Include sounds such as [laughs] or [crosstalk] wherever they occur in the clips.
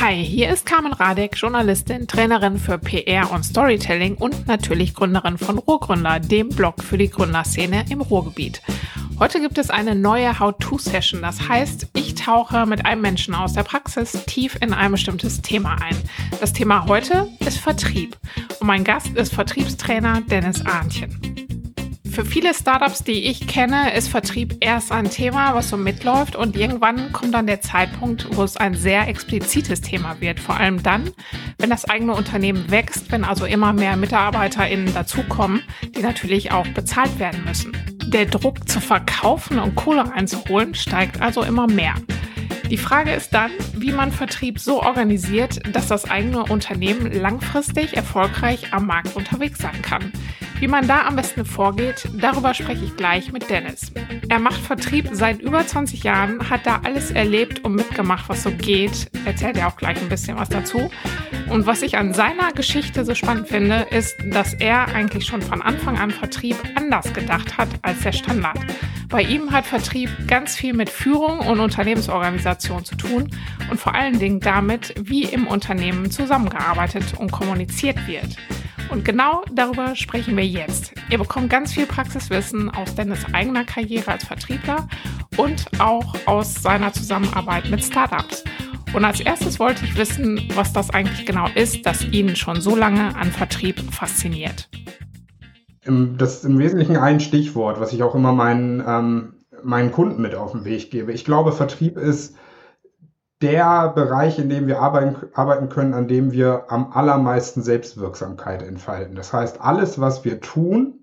Hi, hier ist Carmen Radek, Journalistin, Trainerin für PR und Storytelling und natürlich Gründerin von Ruhrgründer, dem Blog für die Gründerszene im Ruhrgebiet. Heute gibt es eine neue How-To-Session. Das heißt, ich tauche mit einem Menschen aus der Praxis tief in ein bestimmtes Thema ein. Das Thema heute ist Vertrieb. Und mein Gast ist Vertriebstrainer Dennis Ahnchen. Für viele Startups, die ich kenne, ist Vertrieb erst ein Thema, was so mitläuft und irgendwann kommt dann der Zeitpunkt, wo es ein sehr explizites Thema wird. Vor allem dann, wenn das eigene Unternehmen wächst, wenn also immer mehr MitarbeiterInnen dazukommen, die natürlich auch bezahlt werden müssen. Der Druck zu verkaufen und Kohle einzuholen steigt also immer mehr. Die Frage ist dann, wie man Vertrieb so organisiert, dass das eigene Unternehmen langfristig erfolgreich am Markt unterwegs sein kann. Wie man da am besten vorgeht, darüber spreche ich gleich mit Dennis. Er macht Vertrieb seit über 20 Jahren, hat da alles erlebt und mitgemacht, was so geht. Erzählt er auch gleich ein bisschen was dazu. Und was ich an seiner Geschichte so spannend finde, ist, dass er eigentlich schon von Anfang an Vertrieb anders gedacht hat als der Standard. Bei ihm hat Vertrieb ganz viel mit Führung und Unternehmensorganisation zu tun und vor allen Dingen damit, wie im Unternehmen zusammengearbeitet und kommuniziert wird. Und genau darüber sprechen wir jetzt. Ihr bekommt ganz viel Praxiswissen aus Dennis eigener Karriere als Vertriebler und auch aus seiner Zusammenarbeit mit Startups. Und als erstes wollte ich wissen, was das eigentlich genau ist, das ihn schon so lange an Vertrieb fasziniert. Das ist im Wesentlichen ein Stichwort, was ich auch immer meinen, ähm, meinen Kunden mit auf den Weg gebe. Ich glaube, Vertrieb ist der Bereich, in dem wir arbeiten, arbeiten können, an dem wir am allermeisten Selbstwirksamkeit entfalten. Das heißt, alles, was wir tun,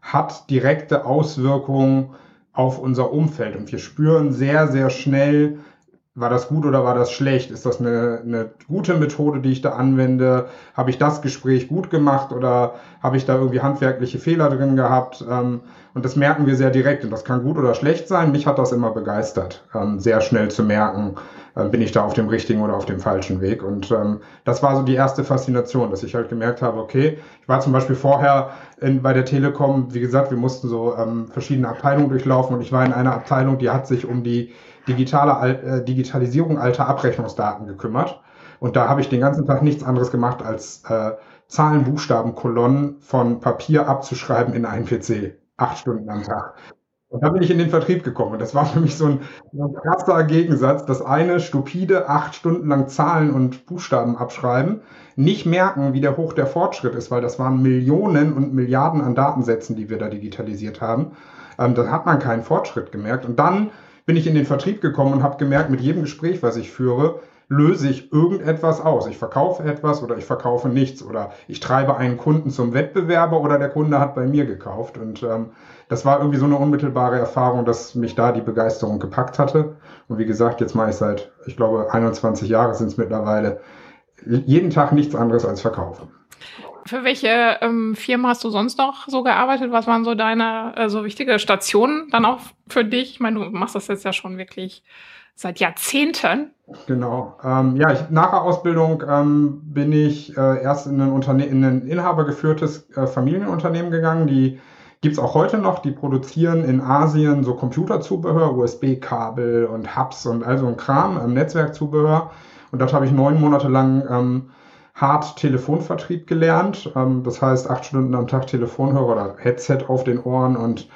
hat direkte Auswirkungen auf unser Umfeld und wir spüren sehr, sehr schnell, war das gut oder war das schlecht? Ist das eine, eine gute Methode, die ich da anwende? Habe ich das Gespräch gut gemacht oder habe ich da irgendwie handwerkliche Fehler drin gehabt? Ähm, und das merken wir sehr direkt und das kann gut oder schlecht sein. Mich hat das immer begeistert, ähm, sehr schnell zu merken, äh, bin ich da auf dem richtigen oder auf dem falschen Weg. Und ähm, das war so die erste Faszination, dass ich halt gemerkt habe, okay, ich war zum Beispiel vorher in, bei der Telekom, wie gesagt, wir mussten so ähm, verschiedene Abteilungen durchlaufen und ich war in einer Abteilung, die hat sich um die digitale äh, Digitalisierung alter Abrechnungsdaten gekümmert. Und da habe ich den ganzen Tag nichts anderes gemacht, als äh, Zahlen, Buchstaben, Kolonnen von Papier abzuschreiben in einen PC. Acht Stunden am Tag. Und da bin ich in den Vertrieb gekommen. Und das war für mich so ein, ein krasser Gegensatz. Das eine stupide acht Stunden lang Zahlen und Buchstaben abschreiben, nicht merken, wie der hoch der Fortschritt ist, weil das waren Millionen und Milliarden an Datensätzen, die wir da digitalisiert haben. Ähm, da hat man keinen Fortschritt gemerkt. Und dann bin ich in den Vertrieb gekommen und habe gemerkt, mit jedem Gespräch, was ich führe, löse ich irgendetwas aus. Ich verkaufe etwas oder ich verkaufe nichts oder ich treibe einen Kunden zum Wettbewerber oder der Kunde hat bei mir gekauft. Und ähm, das war irgendwie so eine unmittelbare Erfahrung, dass mich da die Begeisterung gepackt hatte. Und wie gesagt, jetzt mache ich seit, ich glaube, 21 Jahre sind es mittlerweile, jeden Tag nichts anderes als verkaufen. Für welche ähm, Firma hast du sonst noch so gearbeitet? Was waren so deine äh, so wichtige Stationen dann auch für dich? Ich meine, du machst das jetzt ja schon wirklich seit Jahrzehnten. Genau. Ähm, ja, ich, nach der Ausbildung ähm, bin ich äh, erst in ein, Unterne in ein inhabergeführtes äh, Familienunternehmen gegangen. Die gibt's auch heute noch. Die produzieren in Asien so Computerzubehör, USB-Kabel und Hubs und all so ein Kram, ähm, Netzwerkzubehör. Und dort habe ich neun Monate lang ähm, hart Telefonvertrieb gelernt. Ähm, das heißt, acht Stunden am Tag Telefonhörer oder Headset auf den Ohren und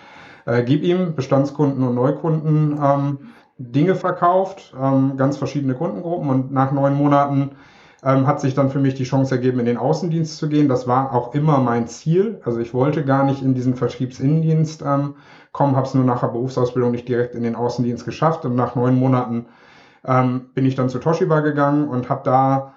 äh, gib ihm Bestandskunden und Neukunden ähm, Dinge verkauft, ähm, ganz verschiedene Kundengruppen und nach neun Monaten ähm, hat sich dann für mich die Chance ergeben, in den Außendienst zu gehen. Das war auch immer mein Ziel. Also ich wollte gar nicht in diesen Vertriebsinnendienst ähm, kommen, habe es nur nach der Berufsausbildung nicht direkt in den Außendienst geschafft und nach neun Monaten ähm, bin ich dann zu Toshiba gegangen und habe da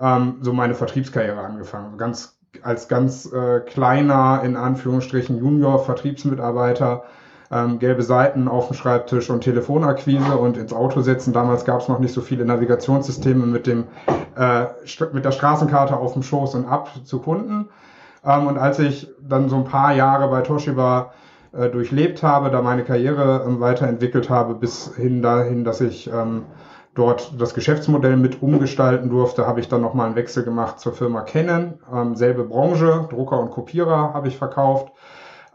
ähm, so meine Vertriebskarriere angefangen. Ganz als ganz äh, kleiner, in Anführungsstrichen, Junior-Vertriebsmitarbeiter ähm, gelbe Seiten auf dem Schreibtisch und Telefonakquise und ins Auto setzen. Damals gab es noch nicht so viele Navigationssysteme mit dem äh, mit der Straßenkarte auf dem Schoß und ab zu Kunden. Ähm, und als ich dann so ein paar Jahre bei Toshiba äh, durchlebt habe, da meine Karriere ähm, weiterentwickelt habe, bis hin dahin, dass ich ähm, dort das Geschäftsmodell mit umgestalten durfte, habe ich dann nochmal einen Wechsel gemacht zur Firma Canon. Ähm, selbe Branche, Drucker und Kopierer habe ich verkauft.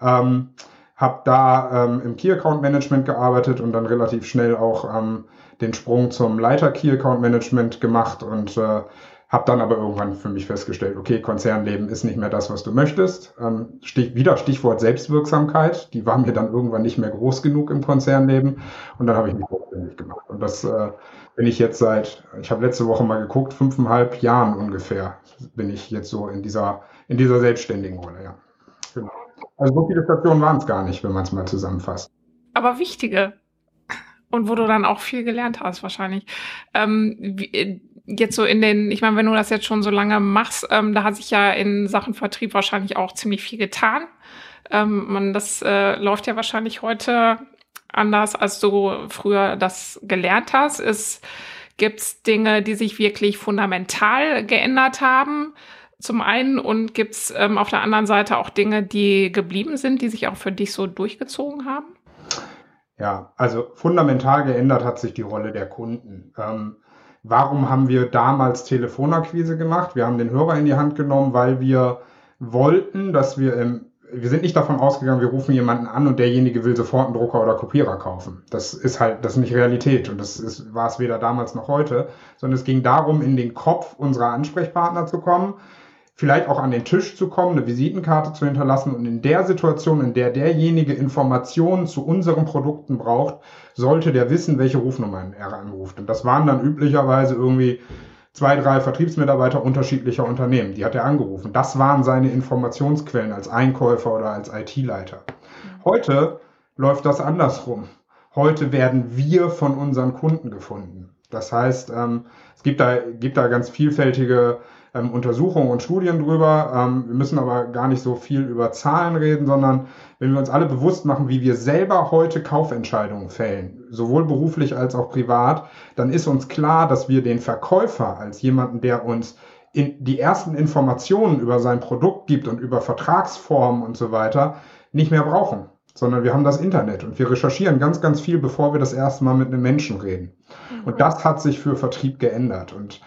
Ähm, habe da ähm, im Key Account Management gearbeitet und dann relativ schnell auch ähm, den Sprung zum Leiter Key Account Management gemacht und äh, habe dann aber irgendwann für mich festgestellt, okay, Konzernleben ist nicht mehr das, was du möchtest. Ähm, Stich, wieder Stichwort Selbstwirksamkeit. Die war mir dann irgendwann nicht mehr groß genug im Konzernleben. Und dann habe ich mich selbstständig gemacht. Und das äh, bin ich jetzt seit, ich habe letzte Woche mal geguckt, fünfeinhalb Jahren ungefähr bin ich jetzt so in dieser, in dieser selbstständigen Rolle, ja. Also so viele Stationen waren es gar nicht, wenn man es mal zusammenfasst. Aber wichtige. Und wo du dann auch viel gelernt hast, wahrscheinlich. Ähm, äh, jetzt so in den, ich meine, wenn du das jetzt schon so lange machst, ähm, da hat sich ja in Sachen Vertrieb wahrscheinlich auch ziemlich viel getan. Ähm, man, das äh, läuft ja wahrscheinlich heute anders, als du früher das gelernt hast. Es gibt Dinge, die sich wirklich fundamental geändert haben. Zum einen und gibt's ähm, auf der anderen Seite auch Dinge, die geblieben sind, die sich auch für dich so durchgezogen haben? Ja, also fundamental geändert hat sich die Rolle der Kunden. Ähm, warum haben wir damals Telefonakquise gemacht? Wir haben den Hörer in die Hand genommen, weil wir wollten, dass wir im wir sind nicht davon ausgegangen, wir rufen jemanden an und derjenige will sofort einen Drucker oder Kopierer kaufen. Das ist halt, das ist nicht Realität und das ist, war es weder damals noch heute, sondern es ging darum, in den Kopf unserer Ansprechpartner zu kommen, vielleicht auch an den Tisch zu kommen, eine Visitenkarte zu hinterlassen und in der Situation, in der derjenige Informationen zu unseren Produkten braucht, sollte der wissen, welche Rufnummern er anruft. Und das waren dann üblicherweise irgendwie zwei, drei Vertriebsmitarbeiter unterschiedlicher Unternehmen. Die hat er angerufen. Das waren seine Informationsquellen als Einkäufer oder als IT-Leiter. Heute läuft das andersrum. Heute werden wir von unseren Kunden gefunden. Das heißt, ähm, es gibt da, gibt da ganz vielfältige ähm, Untersuchungen und Studien drüber. Ähm, wir müssen aber gar nicht so viel über Zahlen reden, sondern wenn wir uns alle bewusst machen, wie wir selber heute Kaufentscheidungen fällen, sowohl beruflich als auch privat, dann ist uns klar, dass wir den Verkäufer als jemanden, der uns in die ersten Informationen über sein Produkt gibt und über Vertragsformen und so weiter, nicht mehr brauchen sondern wir haben das Internet und wir recherchieren ganz, ganz viel, bevor wir das erste Mal mit einem Menschen reden. Und das hat sich für Vertrieb geändert. Und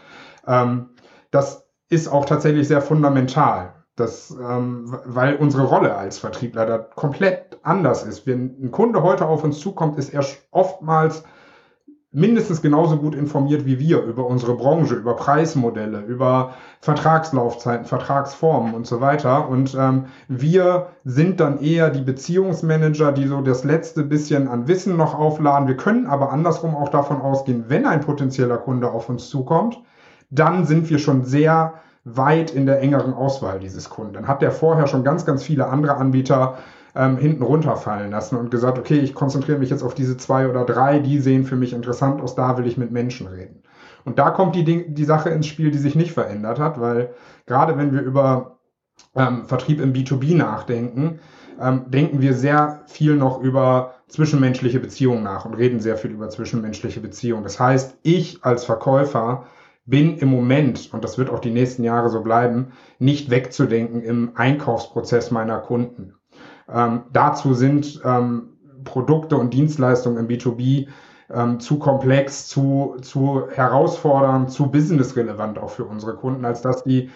ähm, das ist auch tatsächlich sehr fundamental. Das, ähm, weil unsere Rolle als Vertriebler da komplett anders ist. Wenn ein Kunde heute auf uns zukommt, ist er oftmals mindestens genauso gut informiert wie wir über unsere Branche, über Preismodelle, über Vertragslaufzeiten, Vertragsformen und so weiter. Und ähm, wir sind dann eher die Beziehungsmanager, die so das letzte bisschen an Wissen noch aufladen. Wir können aber andersrum auch davon ausgehen, wenn ein potenzieller Kunde auf uns zukommt, dann sind wir schon sehr weit in der engeren Auswahl dieses Kunden. Dann hat der vorher schon ganz, ganz viele andere Anbieter ähm, hinten runterfallen lassen und gesagt, okay, ich konzentriere mich jetzt auf diese zwei oder drei, die sehen für mich interessant aus, da will ich mit Menschen reden. Und da kommt die, Ding, die Sache ins Spiel, die sich nicht verändert hat, weil gerade wenn wir über ähm, Vertrieb im B2B nachdenken, ähm, denken wir sehr viel noch über zwischenmenschliche Beziehungen nach und reden sehr viel über zwischenmenschliche Beziehungen. Das heißt, ich als Verkäufer bin im Moment, und das wird auch die nächsten Jahre so bleiben, nicht wegzudenken im Einkaufsprozess meiner Kunden. Ähm, dazu sind ähm, Produkte und Dienstleistungen im B2B ähm, zu komplex, zu, zu herausfordernd, zu businessrelevant auch für unsere Kunden, als dass die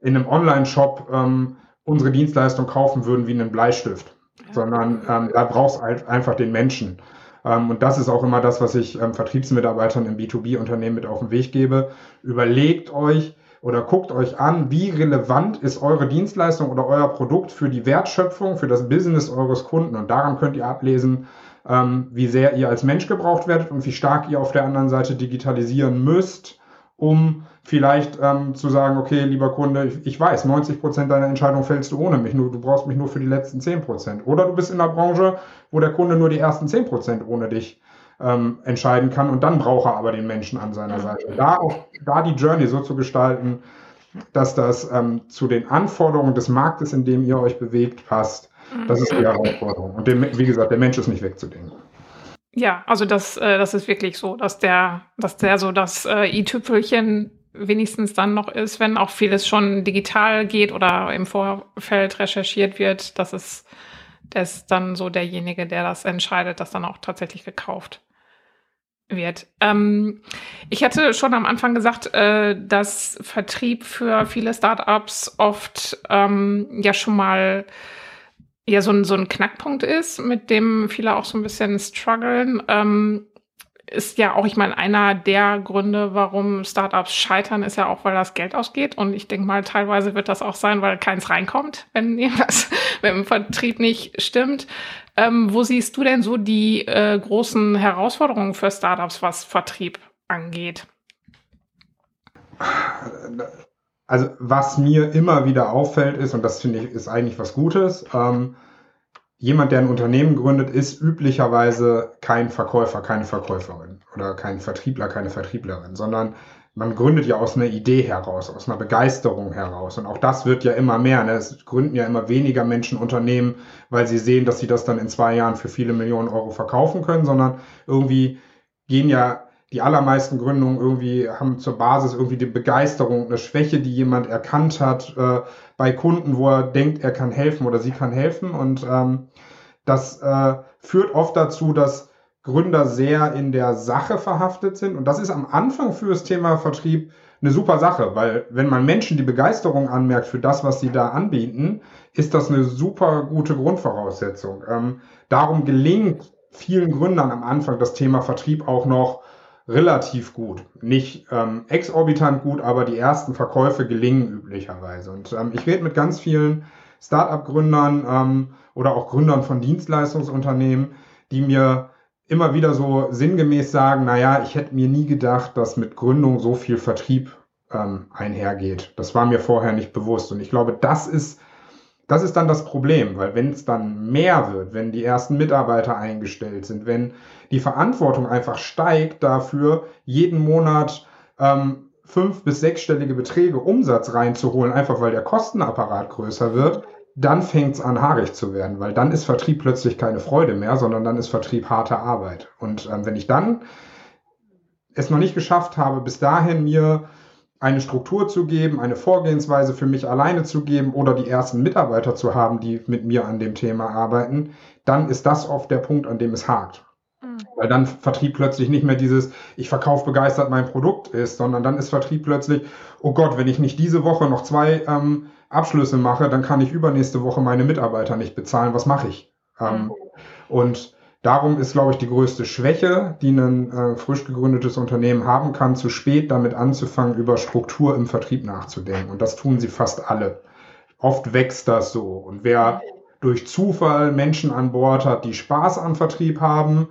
in einem Online-Shop ähm, unsere Dienstleistung kaufen würden wie einen Bleistift. Sondern ähm, da brauchst halt einfach den Menschen. Ähm, und das ist auch immer das, was ich ähm, Vertriebsmitarbeitern im B2B-Unternehmen mit auf den Weg gebe. Überlegt euch oder guckt euch an, wie relevant ist eure Dienstleistung oder euer Produkt für die Wertschöpfung, für das Business eures Kunden. Und daran könnt ihr ablesen, ähm, wie sehr ihr als Mensch gebraucht werdet und wie stark ihr auf der anderen Seite digitalisieren müsst, um vielleicht ähm, zu sagen, okay, lieber Kunde, ich, ich weiß, 90 Prozent deiner Entscheidung fällst du ohne mich, nur, du brauchst mich nur für die letzten 10 Prozent. Oder du bist in einer Branche, wo der Kunde nur die ersten 10 Prozent ohne dich ähm, entscheiden kann und dann braucht er aber den Menschen an seiner Seite. Da auch, da die Journey so zu gestalten, dass das ähm, zu den Anforderungen des Marktes, in dem ihr euch bewegt, passt, das ist die Herausforderung. Und dem, wie gesagt, der Mensch ist nicht wegzudenken. Ja, also das, äh, das ist wirklich so, dass der, dass der so das äh, i-Tüpfelchen wenigstens dann noch ist, wenn auch vieles schon digital geht oder im Vorfeld recherchiert wird, dass es ist dann so derjenige, der das entscheidet, dass dann auch tatsächlich gekauft wird. Ähm, ich hatte schon am Anfang gesagt, äh, dass Vertrieb für viele Startups oft ähm, ja schon mal ja so ein, so ein Knackpunkt ist, mit dem viele auch so ein bisschen strugglen. Ähm, ist ja auch, ich meine, einer der Gründe, warum Startups scheitern, ist ja auch, weil das Geld ausgeht. Und ich denke mal, teilweise wird das auch sein, weil keins reinkommt, wenn [laughs] irgendwas wenn im Vertrieb nicht stimmt. Ähm, wo siehst du denn so die äh, großen Herausforderungen für Startups, was Vertrieb angeht? Also was mir immer wieder auffällt ist, und das finde ich ist eigentlich was Gutes, ähm, jemand, der ein Unternehmen gründet, ist üblicherweise kein Verkäufer, keine Verkäuferin oder kein Vertriebler, keine Vertrieblerin, sondern man gründet ja aus einer Idee heraus, aus einer Begeisterung heraus. Und auch das wird ja immer mehr. Ne? Es gründen ja immer weniger Menschen Unternehmen, weil sie sehen, dass sie das dann in zwei Jahren für viele Millionen Euro verkaufen können, sondern irgendwie gehen ja die allermeisten Gründungen irgendwie haben zur Basis irgendwie die Begeisterung, eine Schwäche, die jemand erkannt hat äh, bei Kunden, wo er denkt, er kann helfen oder sie kann helfen. Und ähm, das äh, führt oft dazu, dass Gründer sehr in der Sache verhaftet sind. Und das ist am Anfang für das Thema Vertrieb eine super Sache, weil wenn man Menschen die Begeisterung anmerkt für das, was sie da anbieten, ist das eine super gute Grundvoraussetzung. Ähm, darum gelingt vielen Gründern am Anfang das Thema Vertrieb auch noch relativ gut. Nicht ähm, exorbitant gut, aber die ersten Verkäufe gelingen üblicherweise. Und ähm, ich rede mit ganz vielen Start-up-Gründern ähm, oder auch Gründern von Dienstleistungsunternehmen, die mir immer wieder so sinngemäß sagen, naja, ich hätte mir nie gedacht, dass mit Gründung so viel Vertrieb ähm, einhergeht. Das war mir vorher nicht bewusst. Und ich glaube, das ist das ist dann das Problem, weil wenn es dann mehr wird, wenn die ersten Mitarbeiter eingestellt sind, wenn die Verantwortung einfach steigt dafür, jeden Monat ähm, fünf- bis sechsstellige Beträge Umsatz reinzuholen, einfach weil der Kostenapparat größer wird, dann fängt es an, haarig zu werden, weil dann ist Vertrieb plötzlich keine Freude mehr, sondern dann ist Vertrieb harte Arbeit. Und ähm, wenn ich dann es noch nicht geschafft habe, bis dahin mir eine Struktur zu geben, eine Vorgehensweise für mich alleine zu geben oder die ersten Mitarbeiter zu haben, die mit mir an dem Thema arbeiten, dann ist das oft der Punkt, an dem es hakt. Mhm. Weil dann Vertrieb plötzlich nicht mehr dieses, ich verkaufe begeistert mein Produkt ist, sondern dann ist Vertrieb plötzlich, oh Gott, wenn ich nicht diese Woche noch zwei ähm, Abschlüsse mache, dann kann ich übernächste Woche meine Mitarbeiter nicht bezahlen. Was mache ich? Ähm, mhm. Und Darum ist, glaube ich, die größte Schwäche, die ein äh, frisch gegründetes Unternehmen haben kann, zu spät damit anzufangen, über Struktur im Vertrieb nachzudenken. Und das tun sie fast alle. Oft wächst das so. Und wer durch Zufall Menschen an Bord hat, die Spaß am Vertrieb haben,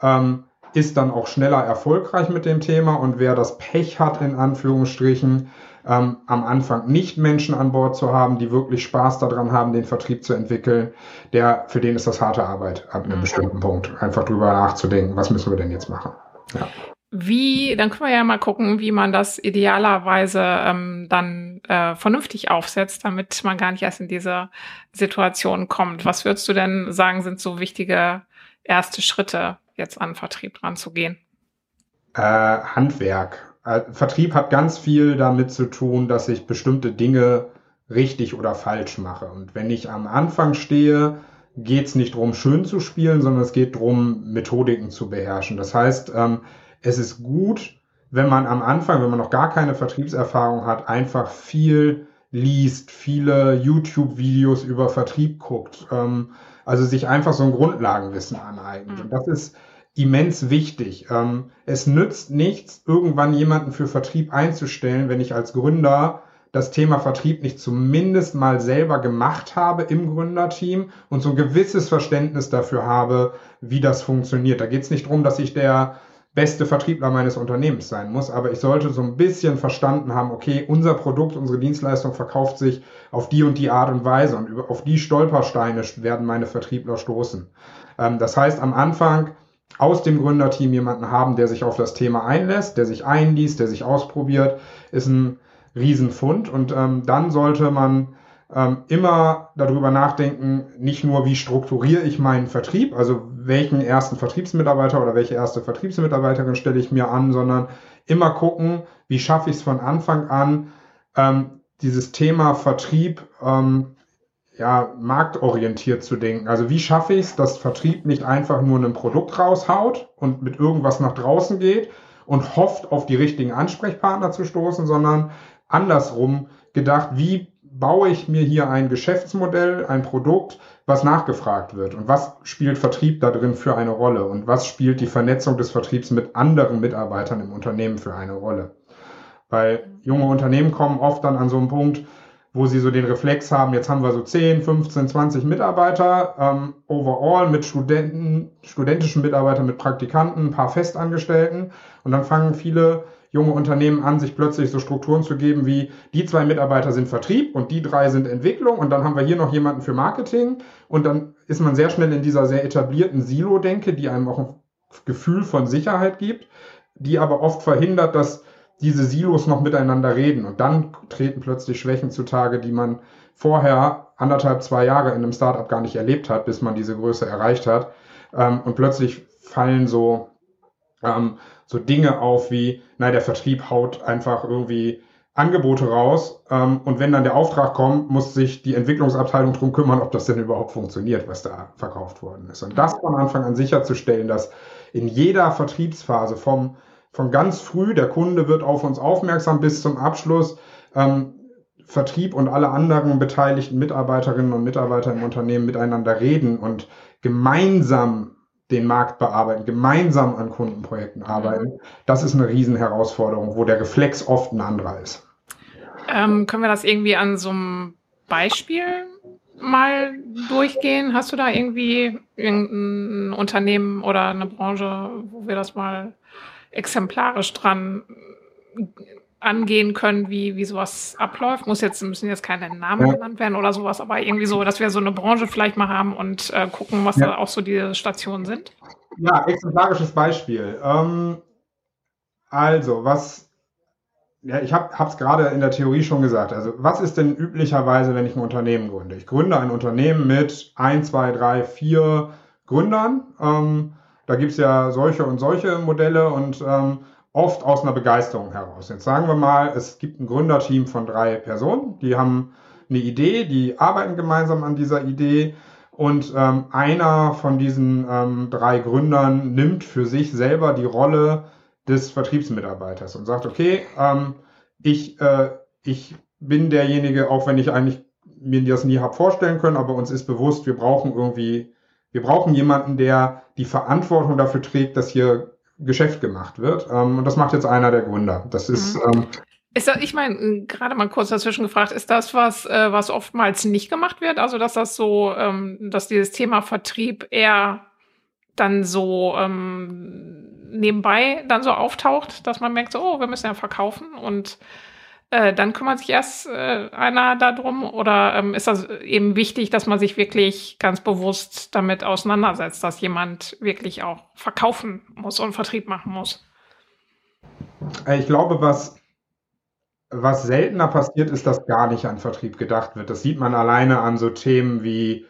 ähm, ist dann auch schneller erfolgreich mit dem Thema. Und wer das Pech hat, in Anführungsstrichen, ähm, am Anfang nicht Menschen an Bord zu haben, die wirklich Spaß daran haben, den Vertrieb zu entwickeln, der, für den ist das harte Arbeit ab einem mhm. bestimmten Punkt. Einfach drüber nachzudenken, was müssen wir denn jetzt machen. Ja. Wie, dann können wir ja mal gucken, wie man das idealerweise ähm, dann äh, vernünftig aufsetzt, damit man gar nicht erst in diese Situation kommt. Was würdest du denn sagen, sind so wichtige erste Schritte, jetzt an Vertrieb dran zu gehen? Äh, Handwerk. Äh, Vertrieb hat ganz viel damit zu tun, dass ich bestimmte Dinge richtig oder falsch mache. Und wenn ich am Anfang stehe, geht es nicht darum, schön zu spielen, sondern es geht darum, Methodiken zu beherrschen. Das heißt, ähm, es ist gut, wenn man am Anfang, wenn man noch gar keine Vertriebserfahrung hat, einfach viel liest, viele YouTube-Videos über Vertrieb guckt. Ähm, also sich einfach so ein Grundlagenwissen aneignet. Mhm. Und das ist immens wichtig. Ähm, es nützt nichts, irgendwann jemanden für Vertrieb einzustellen, wenn ich als Gründer das Thema Vertrieb nicht zumindest mal selber gemacht habe im Gründerteam und so ein gewisses Verständnis dafür habe, wie das funktioniert. Da geht es nicht darum, dass ich der beste Vertriebler meines Unternehmens sein muss, aber ich sollte so ein bisschen verstanden haben, okay, unser Produkt, unsere Dienstleistung verkauft sich auf die und die Art und Weise und auf die Stolpersteine werden meine Vertriebler stoßen. Ähm, das heißt, am Anfang aus dem Gründerteam jemanden haben, der sich auf das Thema einlässt, der sich einliest, der sich ausprobiert, ist ein Riesenfund. Und ähm, dann sollte man ähm, immer darüber nachdenken, nicht nur, wie strukturiere ich meinen Vertrieb, also welchen ersten Vertriebsmitarbeiter oder welche erste Vertriebsmitarbeiterin stelle ich mir an, sondern immer gucken, wie schaffe ich es von Anfang an, ähm, dieses Thema Vertrieb ähm, ja, marktorientiert zu denken. Also wie schaffe ich es, dass Vertrieb nicht einfach nur ein Produkt raushaut und mit irgendwas nach draußen geht und hofft, auf die richtigen Ansprechpartner zu stoßen, sondern andersrum gedacht, wie baue ich mir hier ein Geschäftsmodell, ein Produkt, was nachgefragt wird und was spielt Vertrieb da drin für eine Rolle und was spielt die Vernetzung des Vertriebs mit anderen Mitarbeitern im Unternehmen für eine Rolle. Weil junge Unternehmen kommen oft dann an so einen Punkt, wo sie so den Reflex haben, jetzt haben wir so 10, 15, 20 Mitarbeiter ähm, overall mit Studenten, studentischen Mitarbeitern, mit Praktikanten, ein paar Festangestellten. Und dann fangen viele junge Unternehmen an, sich plötzlich so Strukturen zu geben wie, die zwei Mitarbeiter sind Vertrieb und die drei sind Entwicklung. Und dann haben wir hier noch jemanden für Marketing. Und dann ist man sehr schnell in dieser sehr etablierten Silo-Denke, die einem auch ein Gefühl von Sicherheit gibt, die aber oft verhindert, dass diese Silos noch miteinander reden und dann treten plötzlich Schwächen zutage, die man vorher anderthalb, zwei Jahre in einem Startup gar nicht erlebt hat, bis man diese Größe erreicht hat. Ähm, und plötzlich fallen so ähm, so Dinge auf wie, nein, der Vertrieb haut einfach irgendwie Angebote raus ähm, und wenn dann der Auftrag kommt, muss sich die Entwicklungsabteilung drum kümmern, ob das denn überhaupt funktioniert, was da verkauft worden ist. Und das von Anfang an sicherzustellen, dass in jeder Vertriebsphase vom, von ganz früh, der Kunde wird auf uns aufmerksam bis zum Abschluss, ähm, Vertrieb und alle anderen beteiligten Mitarbeiterinnen und Mitarbeiter im Unternehmen miteinander reden und gemeinsam den Markt bearbeiten, gemeinsam an Kundenprojekten arbeiten, das ist eine Riesenherausforderung, wo der Reflex oft ein anderer ist. Ähm, können wir das irgendwie an so einem Beispiel mal durchgehen? Hast du da irgendwie irgendein Unternehmen oder eine Branche, wo wir das mal exemplarisch dran angehen können, wie, wie sowas abläuft. Muss jetzt, müssen jetzt keine Namen ja. genannt werden oder sowas, aber irgendwie so, dass wir so eine Branche vielleicht mal haben und äh, gucken, was ja. da auch so diese Stationen sind. Ja, exemplarisches Beispiel. Ähm, also, was, ja, ich habe es gerade in der Theorie schon gesagt. Also, was ist denn üblicherweise, wenn ich ein Unternehmen gründe? Ich gründe ein Unternehmen mit ein, zwei, drei, vier Gründern. Ähm, da gibt es ja solche und solche Modelle und ähm, oft aus einer Begeisterung heraus. Jetzt sagen wir mal, es gibt ein Gründerteam von drei Personen, die haben eine Idee, die arbeiten gemeinsam an dieser Idee und ähm, einer von diesen ähm, drei Gründern nimmt für sich selber die Rolle des Vertriebsmitarbeiters und sagt, okay, ähm, ich, äh, ich bin derjenige, auch wenn ich eigentlich mir das nie habe vorstellen können, aber uns ist bewusst, wir brauchen irgendwie, wir brauchen jemanden, der die Verantwortung dafür trägt, dass hier Geschäft gemacht wird. Ähm, und das macht jetzt einer der Gründer. Das ist. Mhm. Ähm, ist das, ich meine, gerade mal kurz dazwischen gefragt, ist das was, äh, was oftmals nicht gemacht wird? Also, dass das so, ähm, dass dieses Thema Vertrieb eher dann so ähm, nebenbei dann so auftaucht, dass man merkt, so, oh, wir müssen ja verkaufen und äh, dann kümmert sich erst äh, einer darum oder ähm, ist das eben wichtig, dass man sich wirklich ganz bewusst damit auseinandersetzt, dass jemand wirklich auch verkaufen muss und Vertrieb machen muss? Äh, ich glaube, was, was seltener passiert, ist, dass gar nicht an Vertrieb gedacht wird. Das sieht man alleine an so Themen wie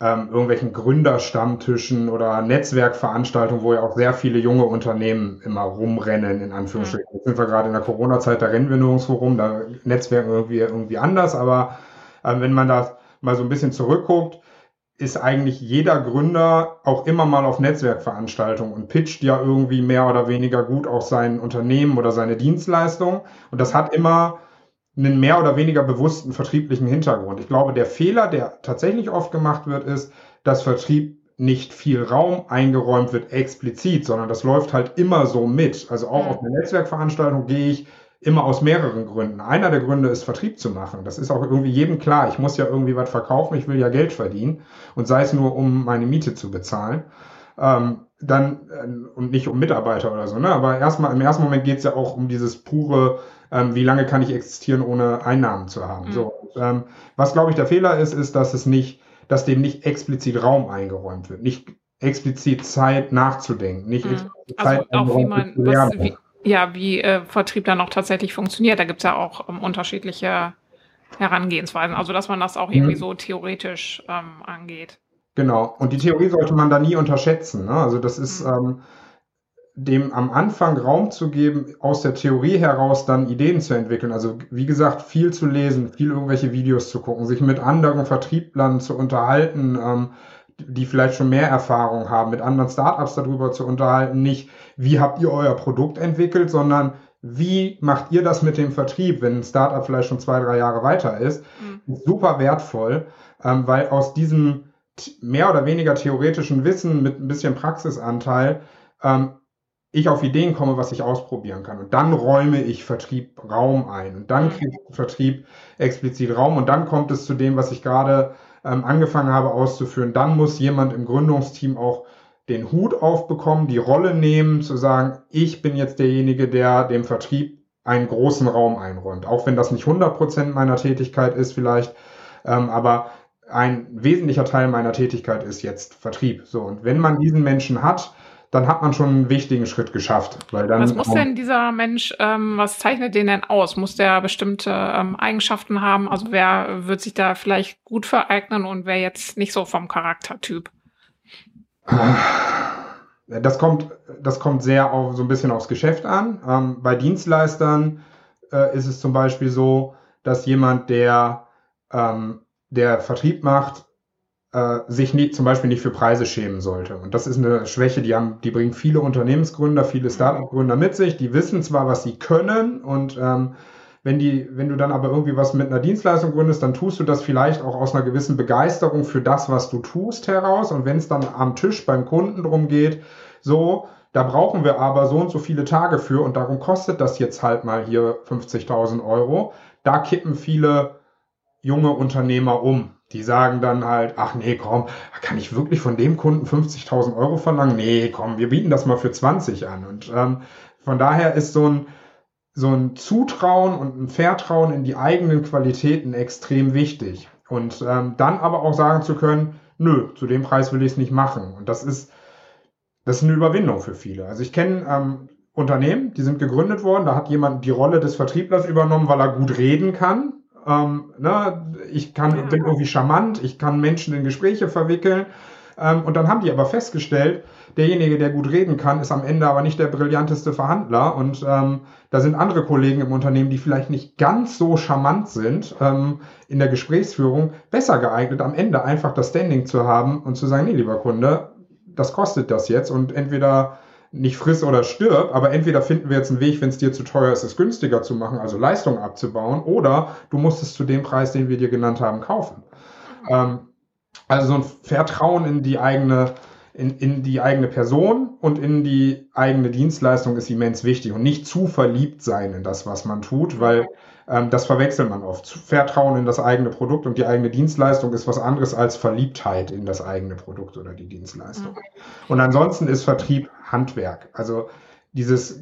ähm, irgendwelchen Gründerstammtischen oder Netzwerkveranstaltungen, wo ja auch sehr viele junge Unternehmen immer rumrennen, in Anführungsstrichen. Jetzt sind wir gerade in der Corona-Zeit, da rennen wir nirgendwo rum, da Netzwerken irgendwie, irgendwie anders, aber ähm, wenn man da mal so ein bisschen zurückguckt, ist eigentlich jeder Gründer auch immer mal auf Netzwerkveranstaltungen und pitcht ja irgendwie mehr oder weniger gut auch sein Unternehmen oder seine Dienstleistung. Und das hat immer einen mehr oder weniger bewussten vertrieblichen Hintergrund. Ich glaube, der Fehler, der tatsächlich oft gemacht wird, ist, dass Vertrieb nicht viel Raum eingeräumt wird explizit, sondern das läuft halt immer so mit. Also auch auf eine Netzwerkveranstaltung gehe ich immer aus mehreren Gründen. Einer der Gründe ist, Vertrieb zu machen. Das ist auch irgendwie jedem klar. Ich muss ja irgendwie was verkaufen, ich will ja Geld verdienen und sei es nur, um meine Miete zu bezahlen. Ähm, dann äh, und nicht um Mitarbeiter oder so, ne? Aber erstmal im ersten Moment geht es ja auch um dieses pure ähm, wie lange kann ich existieren, ohne Einnahmen zu haben. Mhm. So, ähm, was glaube ich der Fehler ist, ist, dass es nicht, dass dem nicht explizit Raum eingeräumt wird, nicht explizit Zeit nachzudenken, nicht mhm. explizit also Zeit auch wie man, was, wie, ja, wie äh, Vertrieb dann auch tatsächlich funktioniert. Da gibt es ja auch ähm, unterschiedliche Herangehensweisen, also dass man das auch irgendwie mhm. so theoretisch ähm, angeht. Genau. Und die Theorie sollte man da nie unterschätzen. Ne? Also das ist, mhm. ähm, dem am Anfang Raum zu geben, aus der Theorie heraus dann Ideen zu entwickeln. Also wie gesagt, viel zu lesen, viel irgendwelche Videos zu gucken, sich mit anderen Vertrieblern zu unterhalten, ähm, die vielleicht schon mehr Erfahrung haben, mit anderen Startups darüber zu unterhalten. Nicht, wie habt ihr euer Produkt entwickelt, sondern wie macht ihr das mit dem Vertrieb, wenn ein Startup vielleicht schon zwei, drei Jahre weiter ist. Mhm. Super wertvoll, ähm, weil aus diesem mehr oder weniger theoretischen Wissen mit ein bisschen Praxisanteil ähm, ich auf Ideen komme, was ich ausprobieren kann. Und dann räume ich Vertrieb Raum ein. Und dann kriegt Vertrieb explizit Raum. Und dann kommt es zu dem, was ich gerade ähm, angefangen habe auszuführen. Dann muss jemand im Gründungsteam auch den Hut aufbekommen, die Rolle nehmen, zu sagen, ich bin jetzt derjenige, der dem Vertrieb einen großen Raum einräumt. Auch wenn das nicht 100 Prozent meiner Tätigkeit ist vielleicht, ähm, aber ein wesentlicher Teil meiner Tätigkeit ist jetzt Vertrieb. So, und wenn man diesen Menschen hat, dann hat man schon einen wichtigen Schritt geschafft. Weil dann was muss denn dieser Mensch, ähm, was zeichnet den denn aus? Muss der bestimmte ähm, Eigenschaften haben? Also wer wird sich da vielleicht gut vereignen und wer jetzt nicht so vom Charaktertyp? Das kommt, das kommt sehr auf, so ein bisschen aufs Geschäft an. Ähm, bei Dienstleistern äh, ist es zum Beispiel so, dass jemand, der, ähm, der Vertrieb macht, äh, sich nie, zum Beispiel nicht für Preise schämen sollte. Und das ist eine Schwäche, die, haben, die bringt viele Unternehmensgründer, viele Startup-Gründer mit sich. Die wissen zwar, was sie können und ähm, wenn, die, wenn du dann aber irgendwie was mit einer Dienstleistung gründest, dann tust du das vielleicht auch aus einer gewissen Begeisterung für das, was du tust, heraus. Und wenn es dann am Tisch beim Kunden drum geht, so, da brauchen wir aber so und so viele Tage für und darum kostet das jetzt halt mal hier 50.000 Euro. Da kippen viele junge Unternehmer um. Die sagen dann halt, ach nee, komm, kann ich wirklich von dem Kunden 50.000 Euro verlangen? Nee, komm, wir bieten das mal für 20 an. Und ähm, von daher ist so ein, so ein Zutrauen und ein Vertrauen in die eigenen Qualitäten extrem wichtig. Und ähm, dann aber auch sagen zu können, nö, zu dem Preis will ich es nicht machen. Und das ist, das ist eine Überwindung für viele. Also ich kenne ähm, Unternehmen, die sind gegründet worden, da hat jemand die Rolle des Vertrieblers übernommen, weil er gut reden kann ähm, ne, ich kann, ja. bin irgendwie charmant, ich kann Menschen in Gespräche verwickeln. Ähm, und dann haben die aber festgestellt, derjenige, der gut reden kann, ist am Ende aber nicht der brillanteste Verhandler. Und ähm, da sind andere Kollegen im Unternehmen, die vielleicht nicht ganz so charmant sind ähm, in der Gesprächsführung, besser geeignet, am Ende einfach das Standing zu haben und zu sagen, nee, lieber Kunde, das kostet das jetzt. Und entweder nicht friss oder stirb, aber entweder finden wir jetzt einen Weg, wenn es dir zu teuer ist, es günstiger zu machen, also Leistung abzubauen, oder du musst es zu dem Preis, den wir dir genannt haben, kaufen. Ähm, also so ein Vertrauen in die eigene, in, in die eigene Person und in die eigene Dienstleistung ist immens wichtig und nicht zu verliebt sein in das, was man tut, weil das verwechselt man oft. Vertrauen in das eigene Produkt und die eigene Dienstleistung ist was anderes als Verliebtheit in das eigene Produkt oder die Dienstleistung. Mhm. Und ansonsten ist Vertrieb Handwerk. Also dieses,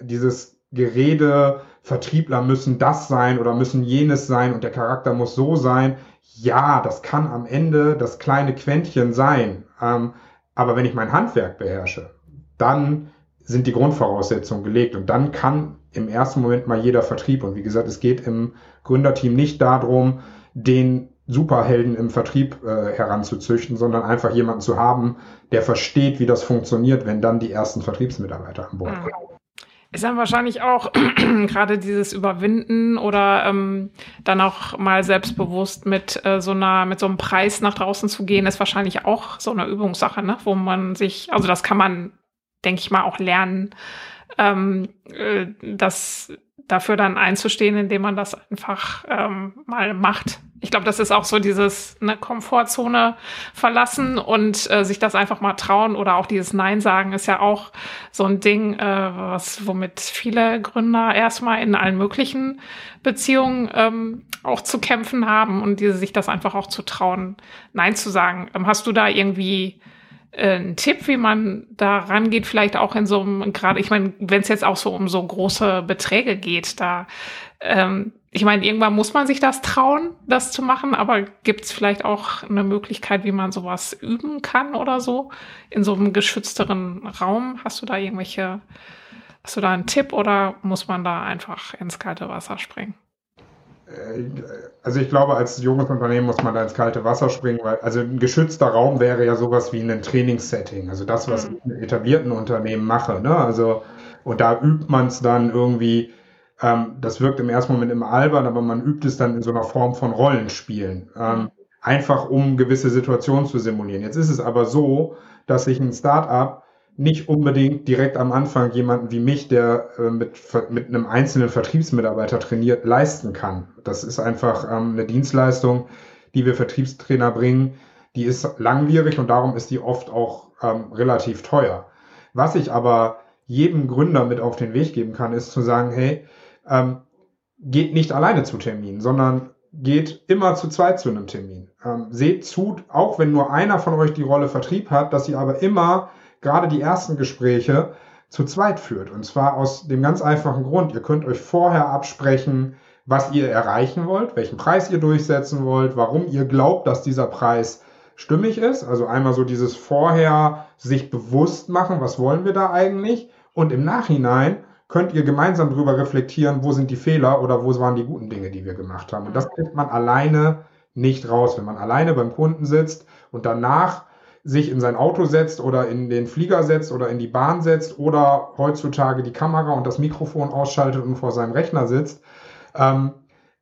dieses Gerede, Vertriebler müssen das sein oder müssen jenes sein und der Charakter muss so sein. Ja, das kann am Ende das kleine Quäntchen sein. Ähm, aber wenn ich mein Handwerk beherrsche, dann sind die Grundvoraussetzungen gelegt und dann kann im ersten Moment mal jeder Vertrieb. Und wie gesagt, es geht im Gründerteam nicht darum, den Superhelden im Vertrieb äh, heranzuzüchten, sondern einfach jemanden zu haben, der versteht, wie das funktioniert, wenn dann die ersten Vertriebsmitarbeiter an Bord kommen. Ist dann wahrscheinlich auch [clears throat] gerade dieses Überwinden oder ähm, dann auch mal selbstbewusst mit äh, so einer, mit so einem Preis nach draußen zu gehen, ist wahrscheinlich auch so eine Übungssache, ne? wo man sich, also das kann man, denke ich mal, auch lernen, ähm, äh, das dafür dann einzustehen, indem man das einfach ähm, mal macht. Ich glaube, das ist auch so dieses eine Komfortzone verlassen und äh, sich das einfach mal trauen oder auch dieses Nein sagen ist ja auch so ein Ding, äh, was womit viele Gründer erstmal in allen möglichen Beziehungen ähm, auch zu kämpfen haben und diese sich das einfach auch zu trauen, Nein zu sagen. Ähm, hast du da irgendwie ein Tipp, wie man da rangeht, vielleicht auch in so einem, gerade, ich meine, wenn es jetzt auch so um so große Beträge geht, da, ähm, ich meine, irgendwann muss man sich das trauen, das zu machen, aber gibt es vielleicht auch eine Möglichkeit, wie man sowas üben kann oder so, in so einem geschützteren Raum? Hast du da irgendwelche, hast du da einen Tipp oder muss man da einfach ins kalte Wasser springen? Also ich glaube, als junges Unternehmen muss man da ins kalte Wasser springen, weil also ein geschützter Raum wäre ja sowas wie ein Trainingssetting. Also das, was mhm. ich in etablierten Unternehmen mache. Ne? Also und da übt man es dann irgendwie. Ähm, das wirkt im ersten Moment immer albern, aber man übt es dann in so einer Form von Rollenspielen. Ähm, mhm. einfach um gewisse Situationen zu simulieren. Jetzt ist es aber so, dass sich ein Startup nicht unbedingt direkt am Anfang jemanden wie mich, der äh, mit, mit einem einzelnen Vertriebsmitarbeiter trainiert, leisten kann. Das ist einfach ähm, eine Dienstleistung, die wir Vertriebstrainer bringen, die ist langwierig und darum ist die oft auch ähm, relativ teuer. Was ich aber jedem Gründer mit auf den Weg geben kann, ist zu sagen, hey, ähm, geht nicht alleine zu Terminen, sondern geht immer zu zweit zu einem Termin. Seht zu, auch wenn nur einer von euch die Rolle Vertrieb hat, dass ihr aber immer gerade die ersten Gespräche zu zweit führt. Und zwar aus dem ganz einfachen Grund, ihr könnt euch vorher absprechen, was ihr erreichen wollt, welchen Preis ihr durchsetzen wollt, warum ihr glaubt, dass dieser Preis stimmig ist. Also einmal so dieses vorher sich bewusst machen, was wollen wir da eigentlich? Und im Nachhinein könnt ihr gemeinsam darüber reflektieren, wo sind die Fehler oder wo waren die guten Dinge, die wir gemacht haben. Und das kriegt man alleine nicht raus, wenn man alleine beim Kunden sitzt und danach sich in sein Auto setzt oder in den Flieger setzt oder in die Bahn setzt oder heutzutage die Kamera und das Mikrofon ausschaltet und vor seinem Rechner sitzt, ähm,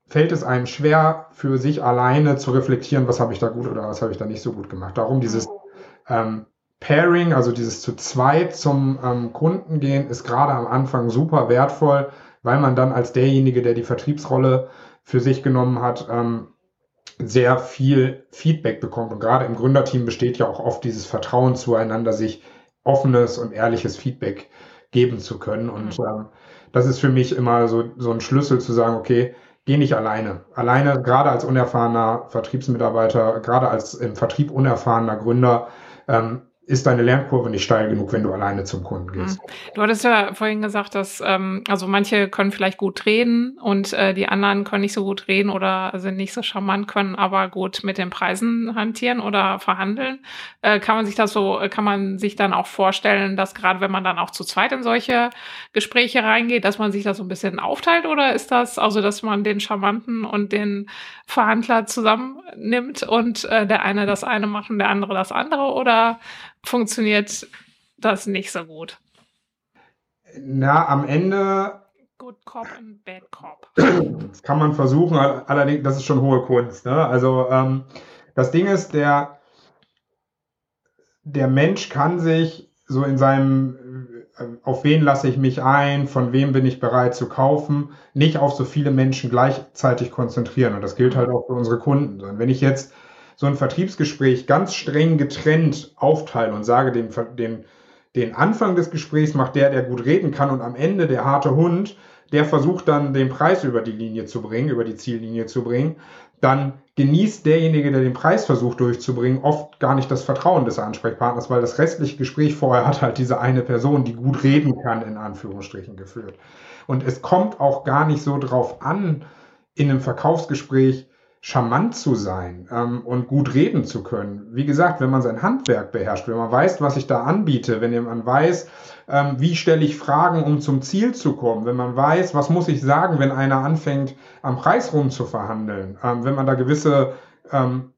fällt es einem schwer, für sich alleine zu reflektieren, was habe ich da gut oder was habe ich da nicht so gut gemacht. Darum dieses ähm, Pairing, also dieses zu zweit zum ähm, Kunden gehen, ist gerade am Anfang super wertvoll, weil man dann als derjenige, der die Vertriebsrolle für sich genommen hat, ähm, sehr viel Feedback bekommt. Und gerade im Gründerteam besteht ja auch oft dieses Vertrauen zueinander, sich offenes und ehrliches Feedback geben zu können. Und mhm. ähm, das ist für mich immer so, so ein Schlüssel zu sagen, okay, geh nicht alleine. Alleine, gerade als unerfahrener Vertriebsmitarbeiter, gerade als im Vertrieb unerfahrener Gründer, ähm, ist deine Lernkurve nicht steil genug, wenn du alleine zum Kunden gehst. Mhm. Du hattest ja vorhin gesagt, dass ähm, also manche können vielleicht gut reden und äh, die anderen können nicht so gut reden oder sind nicht so charmant, können aber gut mit den Preisen hantieren oder verhandeln. Äh, kann man sich das so, kann man sich dann auch vorstellen, dass gerade wenn man dann auch zu zweit in solche Gespräche reingeht, dass man sich das so ein bisschen aufteilt oder ist das also, dass man den Charmanten und den Verhandler zusammennimmt und äh, der eine das eine macht und der andere das andere oder funktioniert das nicht so gut. Na, am Ende. Good Cop und Bad Cop. Das kann man versuchen, allerdings, das ist schon hohe Kunst. Ne? Also, ähm, das Ding ist, der, der Mensch kann sich so in seinem, äh, auf wen lasse ich mich ein, von wem bin ich bereit zu kaufen, nicht auf so viele Menschen gleichzeitig konzentrieren. Und das gilt halt auch für unsere Kunden. Und wenn ich jetzt so ein Vertriebsgespräch ganz streng getrennt aufteile und sage, den, den, den Anfang des Gesprächs macht der, der gut reden kann und am Ende der harte Hund, der versucht dann den Preis über die Linie zu bringen, über die Ziellinie zu bringen, dann genießt derjenige, der den Preis versucht durchzubringen, oft gar nicht das Vertrauen des Ansprechpartners, weil das restliche Gespräch vorher hat halt diese eine Person, die gut reden kann, in Anführungsstrichen geführt. Und es kommt auch gar nicht so drauf an, in einem Verkaufsgespräch charmant zu sein ähm, und gut reden zu können. Wie gesagt, wenn man sein Handwerk beherrscht, wenn man weiß, was ich da anbiete, wenn man weiß, ähm, wie stelle ich Fragen, um zum Ziel zu kommen, wenn man weiß, was muss ich sagen, wenn einer anfängt, am Preis rum zu verhandeln, ähm, wenn man da gewisse ähm,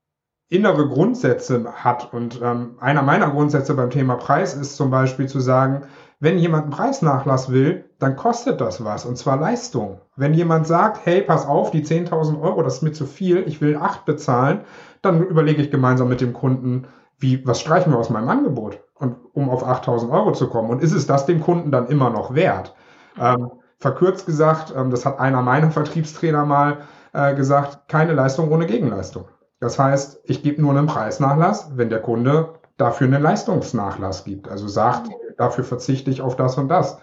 innere Grundsätze hat. Und ähm, einer meiner Grundsätze beim Thema Preis ist zum Beispiel zu sagen, wenn jemand einen Preisnachlass will, dann kostet das was und zwar Leistung. Wenn jemand sagt, hey, pass auf, die 10.000 Euro, das ist mir zu viel, ich will 8 bezahlen, dann überlege ich gemeinsam mit dem Kunden, wie, was streichen wir aus meinem Angebot, und, um auf 8.000 Euro zu kommen. Und ist es das dem Kunden dann immer noch wert? Ähm, verkürzt gesagt, ähm, das hat einer meiner [laughs] Vertriebstrainer mal äh, gesagt, keine Leistung ohne Gegenleistung. Das heißt, ich gebe nur einen Preisnachlass, wenn der Kunde dafür einen Leistungsnachlass gibt. Also sagt, dafür verzichte ich auf das und das.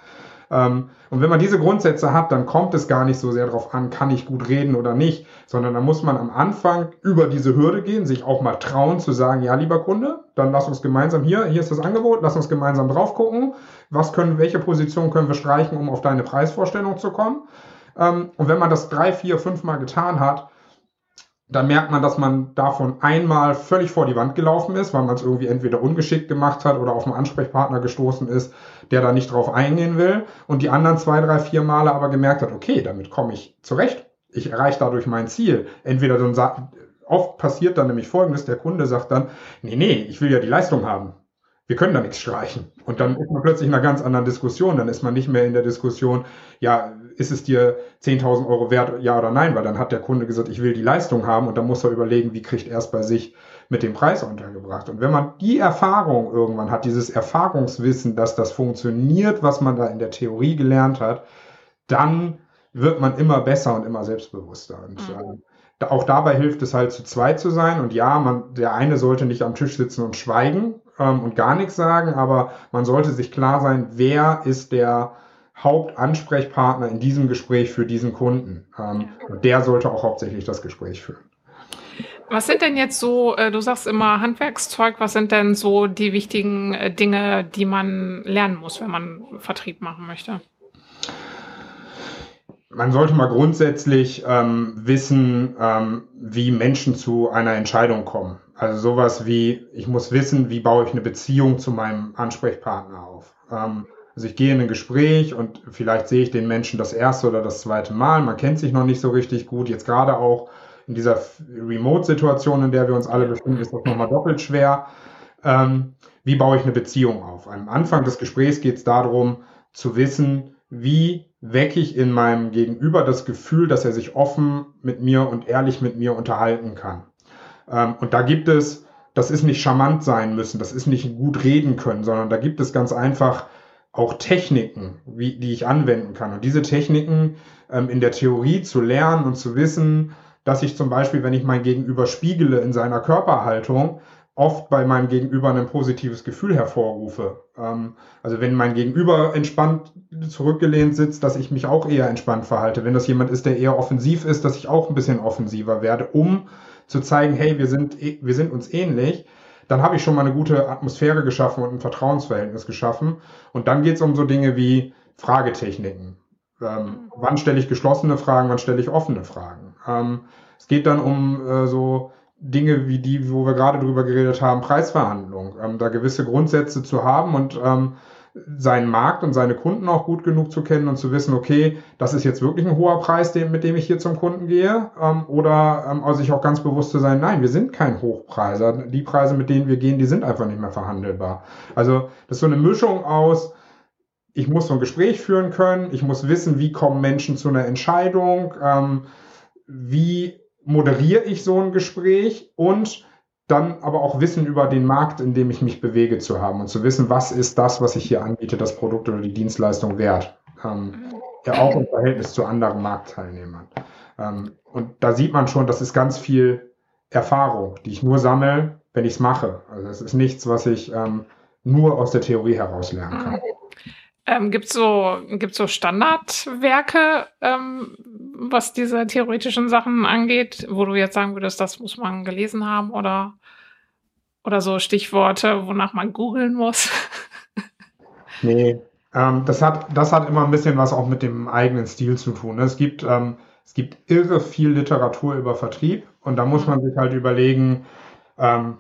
Ähm, und wenn man diese Grundsätze hat, dann kommt es gar nicht so sehr darauf an, kann ich gut reden oder nicht, sondern dann muss man am Anfang über diese Hürde gehen, sich auch mal trauen zu sagen, ja, lieber Kunde, dann lass uns gemeinsam hier, hier ist das Angebot, lass uns gemeinsam drauf gucken, was können, welche Position können wir streichen, um auf deine Preisvorstellung zu kommen. Ähm, und wenn man das drei, vier, fünf Mal getan hat, dann merkt man, dass man davon einmal völlig vor die Wand gelaufen ist, weil man es irgendwie entweder ungeschickt gemacht hat oder auf einen Ansprechpartner gestoßen ist, der da nicht drauf eingehen will. Und die anderen zwei, drei, vier Male aber gemerkt hat, okay, damit komme ich zurecht. Ich erreiche dadurch mein Ziel. Entweder dann oft passiert dann nämlich Folgendes, der Kunde sagt dann, nee, nee, ich will ja die Leistung haben. Wir können da nichts streichen. Und dann ist man plötzlich in einer ganz anderen Diskussion. Dann ist man nicht mehr in der Diskussion, ja, ist es dir 10.000 Euro wert, ja oder nein? Weil dann hat der Kunde gesagt, ich will die Leistung haben und dann muss er überlegen, wie kriegt er es bei sich mit dem Preis untergebracht. Und wenn man die Erfahrung irgendwann hat, dieses Erfahrungswissen, dass das funktioniert, was man da in der Theorie gelernt hat, dann wird man immer besser und immer selbstbewusster. Und mhm. äh, auch dabei hilft es halt zu zweit zu sein. Und ja, man, der eine sollte nicht am Tisch sitzen und schweigen ähm, und gar nichts sagen, aber man sollte sich klar sein, wer ist der Hauptansprechpartner in diesem Gespräch für diesen Kunden. Ähm, und der sollte auch hauptsächlich das Gespräch führen. Was sind denn jetzt so, äh, du sagst immer Handwerkszeug, was sind denn so die wichtigen äh, Dinge, die man lernen muss, wenn man Vertrieb machen möchte? Man sollte mal grundsätzlich ähm, wissen, ähm, wie Menschen zu einer Entscheidung kommen. Also sowas wie, ich muss wissen, wie baue ich eine Beziehung zu meinem Ansprechpartner auf. Ähm, also ich gehe in ein Gespräch und vielleicht sehe ich den Menschen das erste oder das zweite Mal. Man kennt sich noch nicht so richtig gut. Jetzt gerade auch in dieser Remote-Situation, in der wir uns alle befinden, ist das nochmal doppelt schwer. Ähm, wie baue ich eine Beziehung auf? Am Anfang des Gesprächs geht es darum, zu wissen, wie wecke ich in meinem Gegenüber das Gefühl, dass er sich offen mit mir und ehrlich mit mir unterhalten kann. Ähm, und da gibt es, das ist nicht charmant sein müssen, das ist nicht gut reden können, sondern da gibt es ganz einfach auch Techniken, wie, die ich anwenden kann. Und diese Techniken ähm, in der Theorie zu lernen und zu wissen, dass ich zum Beispiel, wenn ich mein Gegenüber spiegele in seiner Körperhaltung, oft bei meinem Gegenüber ein positives Gefühl hervorrufe. Ähm, also wenn mein Gegenüber entspannt zurückgelehnt sitzt, dass ich mich auch eher entspannt verhalte. Wenn das jemand ist, der eher offensiv ist, dass ich auch ein bisschen offensiver werde, um zu zeigen, hey, wir sind, wir sind uns ähnlich. Dann habe ich schon mal eine gute Atmosphäre geschaffen und ein Vertrauensverhältnis geschaffen. Und dann geht es um so Dinge wie Fragetechniken. Ähm, wann stelle ich geschlossene Fragen, wann stelle ich offene Fragen? Ähm, es geht dann um äh, so Dinge wie die, wo wir gerade drüber geredet haben, Preisverhandlungen, ähm, da gewisse Grundsätze zu haben und ähm, seinen Markt und seine Kunden auch gut genug zu kennen und zu wissen, okay, das ist jetzt wirklich ein hoher Preis, den, mit dem ich hier zum Kunden gehe, ähm, oder ähm, also sich auch ganz bewusst zu sein, nein, wir sind kein Hochpreiser. Die Preise, mit denen wir gehen, die sind einfach nicht mehr verhandelbar. Also das ist so eine Mischung aus, ich muss so ein Gespräch führen können, ich muss wissen, wie kommen Menschen zu einer Entscheidung, ähm, wie moderiere ich so ein Gespräch und dann aber auch Wissen über den Markt, in dem ich mich bewege, zu haben und zu wissen, was ist das, was ich hier anbiete, das Produkt oder die Dienstleistung wert. Ähm, ja, auch im Verhältnis zu anderen Marktteilnehmern. Ähm, und da sieht man schon, das ist ganz viel Erfahrung, die ich nur sammle, wenn ich es mache. Also es ist nichts, was ich ähm, nur aus der Theorie heraus lernen kann. Ähm, Gibt es so, gibt's so Standardwerke, ähm, was diese theoretischen Sachen angeht, wo du jetzt sagen würdest, das muss man gelesen haben oder, oder so Stichworte, wonach man googeln muss? [laughs] nee, ähm, das, hat, das hat immer ein bisschen was auch mit dem eigenen Stil zu tun. Es gibt, ähm, es gibt irre viel Literatur über Vertrieb und da muss man sich halt überlegen, ähm,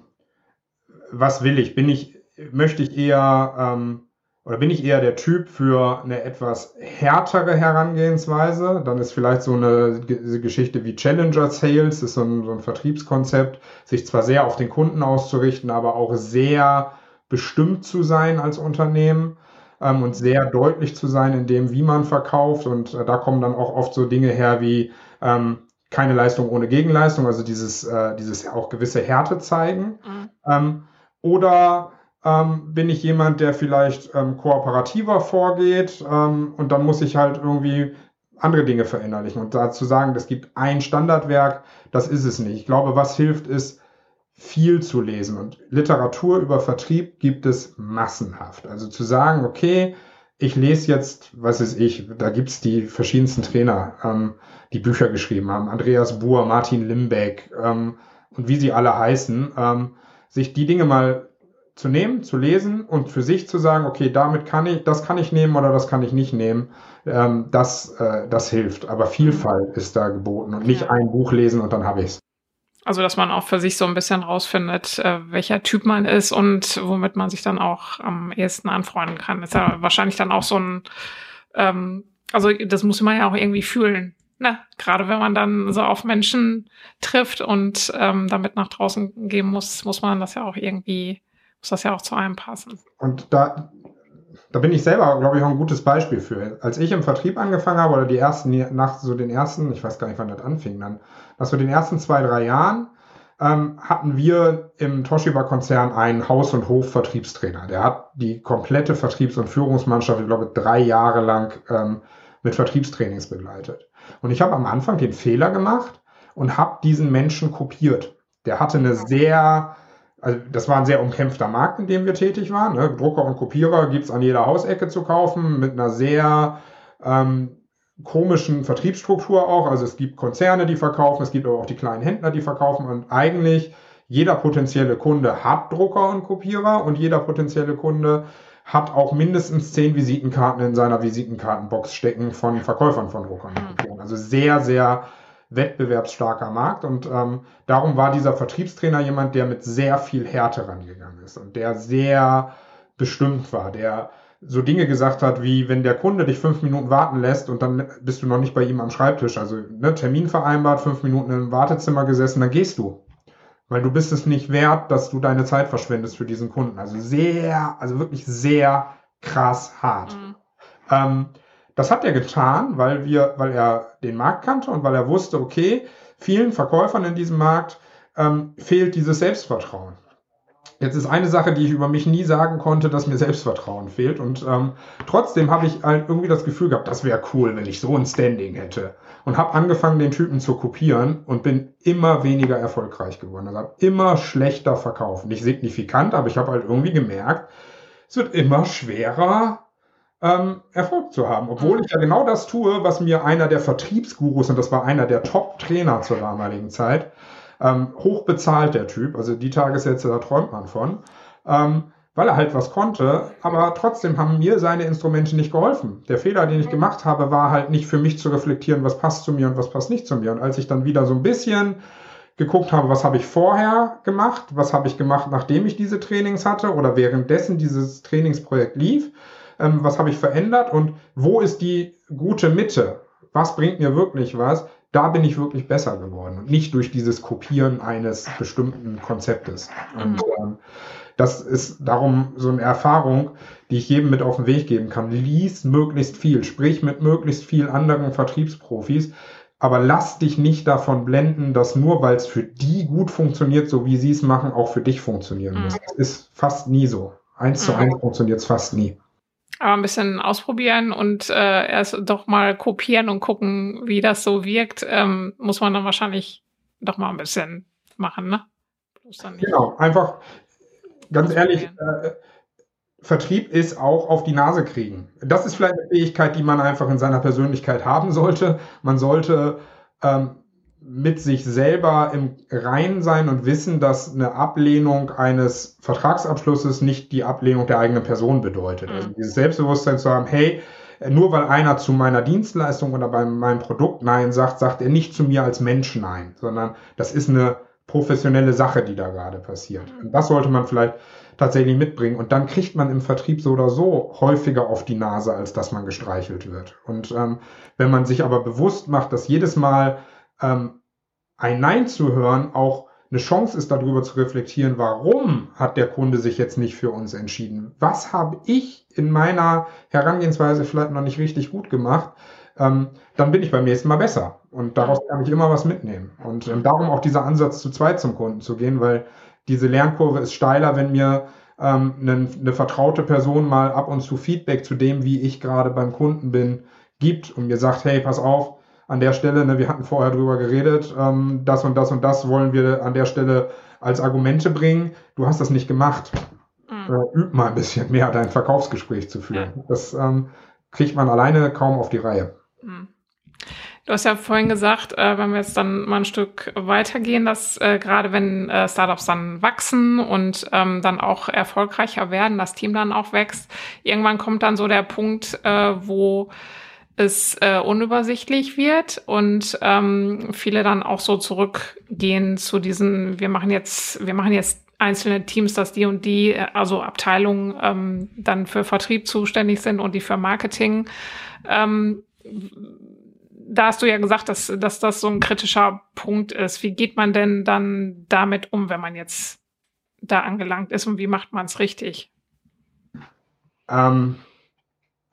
was will ich? Bin ich, möchte ich eher ähm, oder bin ich eher der Typ für eine etwas härtere Herangehensweise? Dann ist vielleicht so eine Geschichte wie Challenger Sales, das ist so ein, so ein Vertriebskonzept, sich zwar sehr auf den Kunden auszurichten, aber auch sehr bestimmt zu sein als Unternehmen ähm, und sehr deutlich zu sein in dem, wie man verkauft. Und äh, da kommen dann auch oft so Dinge her wie ähm, keine Leistung ohne Gegenleistung, also dieses, äh, dieses auch gewisse Härte zeigen. Mhm. Ähm, oder ähm, bin ich jemand, der vielleicht ähm, kooperativer vorgeht ähm, und dann muss ich halt irgendwie andere Dinge verinnerlichen. Und dazu sagen, es gibt ein Standardwerk, das ist es nicht. Ich glaube, was hilft, ist viel zu lesen. Und Literatur über Vertrieb gibt es massenhaft. Also zu sagen, okay, ich lese jetzt, was ist ich, da gibt's die verschiedensten Trainer, ähm, die Bücher geschrieben haben. Andreas Buhr, Martin Limbeck ähm, und wie sie alle heißen, ähm, sich die Dinge mal zu nehmen, zu lesen und für sich zu sagen, okay, damit kann ich, das kann ich nehmen oder das kann ich nicht nehmen, ähm, das, äh, das hilft. Aber Vielfalt ist da geboten und nicht ja. ein Buch lesen und dann habe ich es. Also, dass man auch für sich so ein bisschen rausfindet, äh, welcher Typ man ist und womit man sich dann auch am ehesten anfreunden kann. Ist ja wahrscheinlich dann auch so ein, ähm, also das muss man ja auch irgendwie fühlen. Ne? Gerade wenn man dann so auf Menschen trifft und ähm, damit nach draußen gehen muss, muss man das ja auch irgendwie muss das ja auch zu einem passen. Und da, da bin ich selber, glaube ich, auch ein gutes Beispiel für. Als ich im Vertrieb angefangen habe, oder die ersten, nach so den ersten, ich weiß gar nicht, wann das anfing dann, nach so den ersten zwei, drei Jahren, ähm, hatten wir im Toshiba-Konzern einen Haus- und Hof-Vertriebstrainer. Der hat die komplette Vertriebs- und Führungsmannschaft, ich glaube, drei Jahre lang ähm, mit Vertriebstrainings begleitet. Und ich habe am Anfang den Fehler gemacht, und habe diesen Menschen kopiert. Der hatte eine sehr, also das war ein sehr umkämpfter Markt, in dem wir tätig waren. Ne? Drucker und Kopierer gibt's an jeder Hausecke zu kaufen mit einer sehr ähm, komischen Vertriebsstruktur auch. Also es gibt Konzerne, die verkaufen, es gibt aber auch die kleinen Händler, die verkaufen und eigentlich jeder potenzielle Kunde hat Drucker und Kopierer und jeder potenzielle Kunde hat auch mindestens zehn Visitenkarten in seiner Visitenkartenbox stecken von Verkäufern von Druckern und hm. Kopieren. Also sehr, sehr wettbewerbsstarker Markt und ähm, darum war dieser Vertriebstrainer jemand, der mit sehr viel Härte rangegangen ist und der sehr bestimmt war, der so Dinge gesagt hat, wie wenn der Kunde dich fünf Minuten warten lässt und dann bist du noch nicht bei ihm am Schreibtisch, also ne, Termin vereinbart, fünf Minuten im Wartezimmer gesessen, dann gehst du. Weil du bist es nicht wert, dass du deine Zeit verschwendest für diesen Kunden. Also sehr, also wirklich sehr krass hart. Mhm. Ähm, das hat er getan, weil wir, weil er den Markt kannte und weil er wusste, okay, vielen Verkäufern in diesem Markt ähm, fehlt dieses Selbstvertrauen. Jetzt ist eine Sache, die ich über mich nie sagen konnte, dass mir Selbstvertrauen fehlt. Und ähm, trotzdem habe ich halt irgendwie das Gefühl gehabt, das wäre cool, wenn ich so ein Standing hätte. Und habe angefangen, den Typen zu kopieren und bin immer weniger erfolgreich geworden. Also habe immer schlechter verkauft. Nicht signifikant, aber ich habe halt irgendwie gemerkt, es wird immer schwerer, ähm, Erfolg zu haben. Obwohl ich ja genau das tue, was mir einer der Vertriebsgurus, und das war einer der Top-Trainer zur damaligen Zeit, ähm, hochbezahlt, der Typ. Also die Tagessätze, da träumt man von. Ähm, weil er halt was konnte, aber trotzdem haben mir seine Instrumente nicht geholfen. Der Fehler, den ich gemacht habe, war halt nicht für mich zu reflektieren, was passt zu mir und was passt nicht zu mir. Und als ich dann wieder so ein bisschen geguckt habe, was habe ich vorher gemacht, was habe ich gemacht, nachdem ich diese Trainings hatte oder währenddessen dieses Trainingsprojekt lief, ähm, was habe ich verändert und wo ist die gute Mitte? Was bringt mir wirklich was? da bin ich wirklich besser geworden und nicht durch dieses Kopieren eines bestimmten Konzeptes. Und mhm. ähm, das ist darum so eine Erfahrung, die ich jedem mit auf den Weg geben kann. Lies möglichst viel, sprich mit möglichst viel anderen Vertriebsprofis, aber lass dich nicht davon blenden, dass nur weil es für die gut funktioniert, so wie sie es machen, auch für dich funktionieren muss. Mhm. Das ist fast nie so. Eins mhm. zu eins funktioniert es fast nie aber ein bisschen ausprobieren und äh, erst doch mal kopieren und gucken, wie das so wirkt, ähm, muss man dann wahrscheinlich doch mal ein bisschen machen, ne? Genau, einfach ganz ehrlich, äh, Vertrieb ist auch auf die Nase kriegen. Das ist vielleicht eine Fähigkeit, die man einfach in seiner Persönlichkeit haben sollte. Man sollte ähm, mit sich selber im Reinen sein und wissen, dass eine Ablehnung eines Vertragsabschlusses nicht die Ablehnung der eigenen Person bedeutet. Also mhm. dieses Selbstbewusstsein zu haben, hey, nur weil einer zu meiner Dienstleistung oder bei meinem Produkt Nein sagt, sagt er nicht zu mir als Mensch Nein, sondern das ist eine professionelle Sache, die da gerade passiert. Mhm. Und das sollte man vielleicht tatsächlich mitbringen. Und dann kriegt man im Vertrieb so oder so häufiger auf die Nase, als dass man gestreichelt wird. Und ähm, wenn man sich aber bewusst macht, dass jedes Mal ähm, ein Nein zu hören auch eine Chance ist, darüber zu reflektieren, warum hat der Kunde sich jetzt nicht für uns entschieden? Was habe ich in meiner Herangehensweise vielleicht noch nicht richtig gut gemacht? Ähm, dann bin ich beim nächsten Mal besser. Und daraus kann ich immer was mitnehmen. Und ähm, darum auch dieser Ansatz, zu zweit zum Kunden zu gehen, weil diese Lernkurve ist steiler, wenn mir ähm, eine, eine vertraute Person mal ab und zu Feedback zu dem, wie ich gerade beim Kunden bin, gibt und mir sagt, hey, pass auf, an der Stelle, ne, wir hatten vorher drüber geredet, ähm, das und das und das wollen wir an der Stelle als Argumente bringen. Du hast das nicht gemacht. Mhm. Äh, üb mal ein bisschen mehr, dein Verkaufsgespräch zu führen. Ja. Das ähm, kriegt man alleine kaum auf die Reihe. Mhm. Du hast ja vorhin gesagt, äh, wenn wir jetzt dann mal ein Stück weitergehen, dass äh, gerade wenn äh, Startups dann wachsen und ähm, dann auch erfolgreicher werden, das Team dann auch wächst, irgendwann kommt dann so der Punkt, äh, wo es äh, unübersichtlich wird und ähm, viele dann auch so zurückgehen zu diesen, wir machen jetzt, wir machen jetzt einzelne Teams, dass die und die, äh, also Abteilungen ähm, dann für Vertrieb zuständig sind und die für Marketing. Ähm, da hast du ja gesagt, dass, dass das so ein kritischer Punkt ist. Wie geht man denn dann damit um, wenn man jetzt da angelangt ist und wie macht man es richtig? Ähm,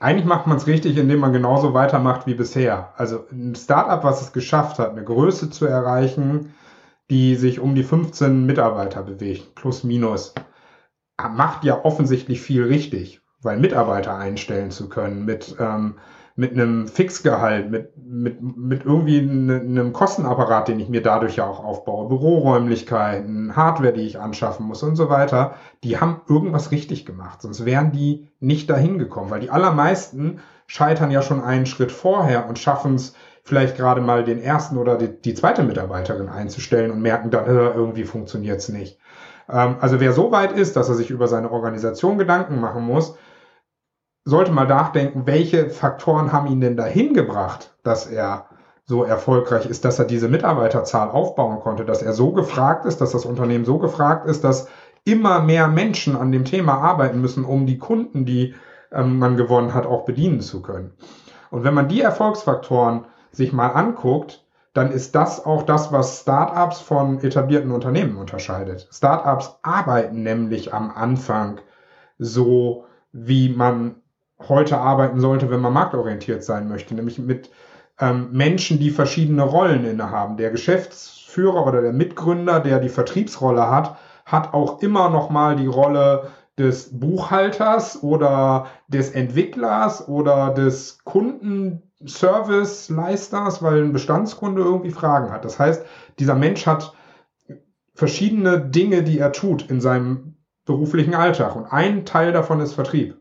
eigentlich macht man es richtig, indem man genauso weitermacht wie bisher. Also ein Startup, was es geschafft hat, eine Größe zu erreichen, die sich um die 15 Mitarbeiter bewegt, plus minus, macht ja offensichtlich viel richtig, weil Mitarbeiter einstellen zu können mit, ähm, mit einem Fixgehalt, mit, mit, mit irgendwie einem Kostenapparat, den ich mir dadurch ja auch aufbaue, Büroräumlichkeiten, Hardware, die ich anschaffen muss und so weiter, die haben irgendwas richtig gemacht. Sonst wären die nicht dahin gekommen, weil die allermeisten scheitern ja schon einen Schritt vorher und schaffen es vielleicht gerade mal den ersten oder die, die zweite Mitarbeiterin einzustellen und merken dann, irgendwie funktioniert es nicht. Ähm, also wer so weit ist, dass er sich über seine Organisation Gedanken machen muss, sollte mal nachdenken, welche Faktoren haben ihn denn dahin gebracht, dass er so erfolgreich ist, dass er diese Mitarbeiterzahl aufbauen konnte, dass er so gefragt ist, dass das Unternehmen so gefragt ist, dass immer mehr Menschen an dem Thema arbeiten müssen, um die Kunden, die ähm, man gewonnen hat, auch bedienen zu können. Und wenn man die Erfolgsfaktoren sich mal anguckt, dann ist das auch das, was Startups von etablierten Unternehmen unterscheidet. Startups arbeiten nämlich am Anfang so, wie man heute arbeiten sollte, wenn man marktorientiert sein möchte, nämlich mit ähm, Menschen, die verschiedene Rollen innehaben. Der Geschäftsführer oder der Mitgründer, der die Vertriebsrolle hat, hat auch immer noch mal die Rolle des Buchhalters oder des Entwicklers oder des Kundenservice-Leisters, weil ein Bestandskunde irgendwie Fragen hat. Das heißt, dieser Mensch hat verschiedene Dinge, die er tut in seinem beruflichen Alltag. Und ein Teil davon ist Vertrieb.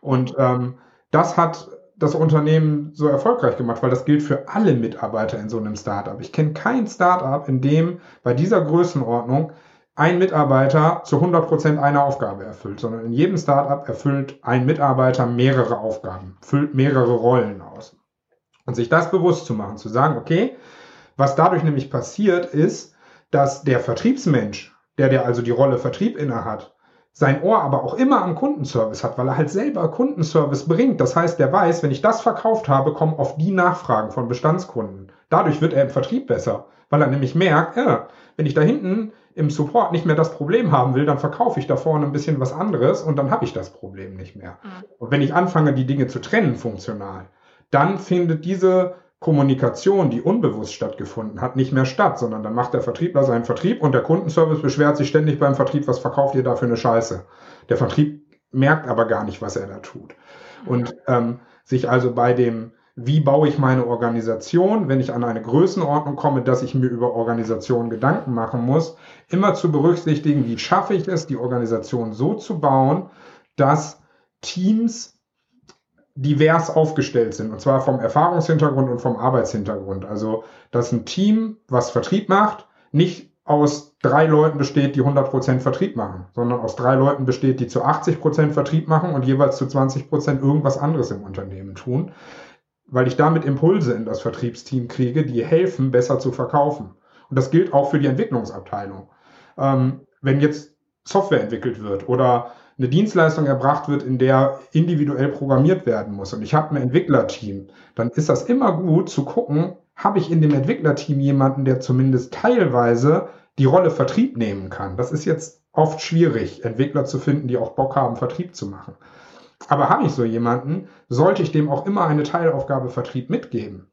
Und ähm, das hat das Unternehmen so erfolgreich gemacht, weil das gilt für alle Mitarbeiter in so einem Startup. Ich kenne kein Startup, in dem bei dieser Größenordnung ein Mitarbeiter zu 100 Prozent eine Aufgabe erfüllt, sondern in jedem Startup erfüllt ein Mitarbeiter mehrere Aufgaben, füllt mehrere Rollen aus. Und sich das bewusst zu machen, zu sagen, okay, was dadurch nämlich passiert ist, dass der Vertriebsmensch, der der also die Rolle Vertrieb innehat, sein Ohr aber auch immer am Kundenservice hat, weil er halt selber Kundenservice bringt. Das heißt, der weiß, wenn ich das verkauft habe, kommen auf die Nachfragen von Bestandskunden. Dadurch wird er im Vertrieb besser, weil er nämlich merkt, ja, wenn ich da hinten im Support nicht mehr das Problem haben will, dann verkaufe ich da vorne ein bisschen was anderes und dann habe ich das Problem nicht mehr. Mhm. Und wenn ich anfange, die Dinge zu trennen funktional, dann findet diese Kommunikation, die unbewusst stattgefunden hat, nicht mehr statt, sondern dann macht der Vertriebler seinen Vertrieb und der Kundenservice beschwert sich ständig beim Vertrieb, was verkauft ihr da für eine Scheiße. Der Vertrieb merkt aber gar nicht, was er da tut. Und ähm, sich also bei dem, wie baue ich meine Organisation, wenn ich an eine Größenordnung komme, dass ich mir über Organisation Gedanken machen muss, immer zu berücksichtigen, wie schaffe ich es, die Organisation so zu bauen, dass Teams divers aufgestellt sind, und zwar vom Erfahrungshintergrund und vom Arbeitshintergrund. Also, dass ein Team, was Vertrieb macht, nicht aus drei Leuten besteht, die 100% Vertrieb machen, sondern aus drei Leuten besteht, die zu 80% Vertrieb machen und jeweils zu 20% irgendwas anderes im Unternehmen tun, weil ich damit Impulse in das Vertriebsteam kriege, die helfen, besser zu verkaufen. Und das gilt auch für die Entwicklungsabteilung. Ähm, wenn jetzt Software entwickelt wird oder eine Dienstleistung erbracht wird, in der individuell programmiert werden muss und ich habe ein Entwicklerteam, dann ist das immer gut zu gucken, habe ich in dem Entwicklerteam jemanden, der zumindest teilweise die Rolle Vertrieb nehmen kann. Das ist jetzt oft schwierig, Entwickler zu finden, die auch Bock haben, Vertrieb zu machen. Aber habe ich so jemanden, sollte ich dem auch immer eine Teilaufgabe Vertrieb mitgeben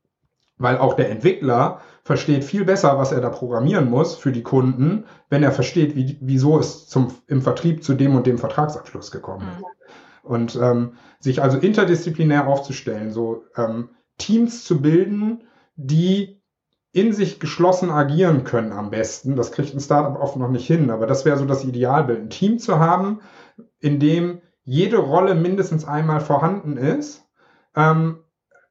weil auch der Entwickler versteht viel besser, was er da programmieren muss für die Kunden, wenn er versteht, wie, wieso es zum, im Vertrieb zu dem und dem Vertragsabschluss gekommen ist. Mhm. Und ähm, sich also interdisziplinär aufzustellen, so ähm, Teams zu bilden, die in sich geschlossen agieren können am besten. Das kriegt ein Startup oft noch nicht hin, aber das wäre so das Idealbild. Ein Team zu haben, in dem jede Rolle mindestens einmal vorhanden ist, ähm,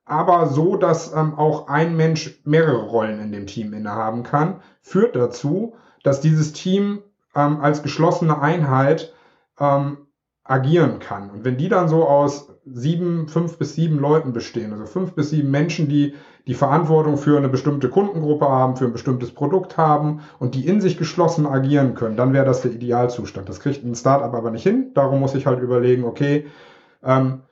aber so, dass ähm, auch ein Mensch mehrere Rollen in dem Team innehaben kann, führt dazu, dass dieses Team ähm, als geschlossene Einheit ähm, agieren kann. Und wenn die dann so aus sieben, fünf bis sieben Leuten bestehen, also fünf bis sieben Menschen, die die Verantwortung für eine bestimmte Kundengruppe haben, für ein bestimmtes Produkt haben und die in sich geschlossen agieren können, dann wäre das der Idealzustand. Das kriegt ein Startup aber nicht hin. Darum muss ich halt überlegen, okay, ähm,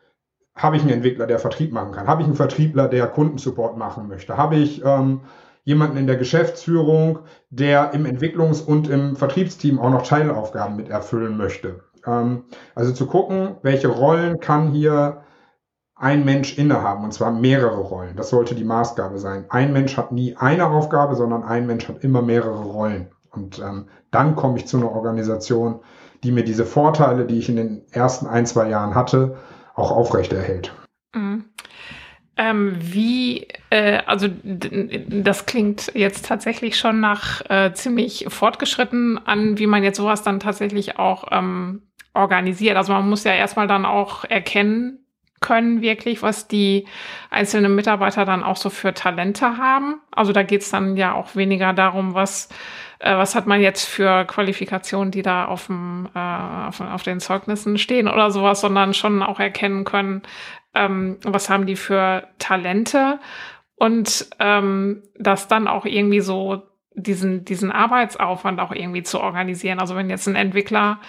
habe ich einen Entwickler, der Vertrieb machen kann? Habe ich einen Vertriebler, der Kundensupport machen möchte? Habe ich ähm, jemanden in der Geschäftsführung, der im Entwicklungs- und im Vertriebsteam auch noch Teilaufgaben mit erfüllen möchte? Ähm, also zu gucken, welche Rollen kann hier ein Mensch innehaben, und zwar mehrere Rollen. Das sollte die Maßgabe sein. Ein Mensch hat nie eine Aufgabe, sondern ein Mensch hat immer mehrere Rollen. Und ähm, dann komme ich zu einer Organisation, die mir diese Vorteile, die ich in den ersten ein, zwei Jahren hatte, auch aufrechterhält. Mhm. Ähm, wie, äh, also das klingt jetzt tatsächlich schon nach äh, ziemlich fortgeschritten an, wie man jetzt sowas dann tatsächlich auch ähm, organisiert. Also man muss ja erstmal dann auch erkennen können, wirklich, was die einzelnen Mitarbeiter dann auch so für Talente haben. Also da geht's dann ja auch weniger darum, was äh, was hat man jetzt für Qualifikationen, die da auf, dem, äh, auf, auf den Zeugnissen stehen oder sowas, sondern schon auch erkennen können, ähm, was haben die für Talente und ähm, das dann auch irgendwie so diesen, diesen Arbeitsaufwand auch irgendwie zu organisieren. Also wenn jetzt ein Entwickler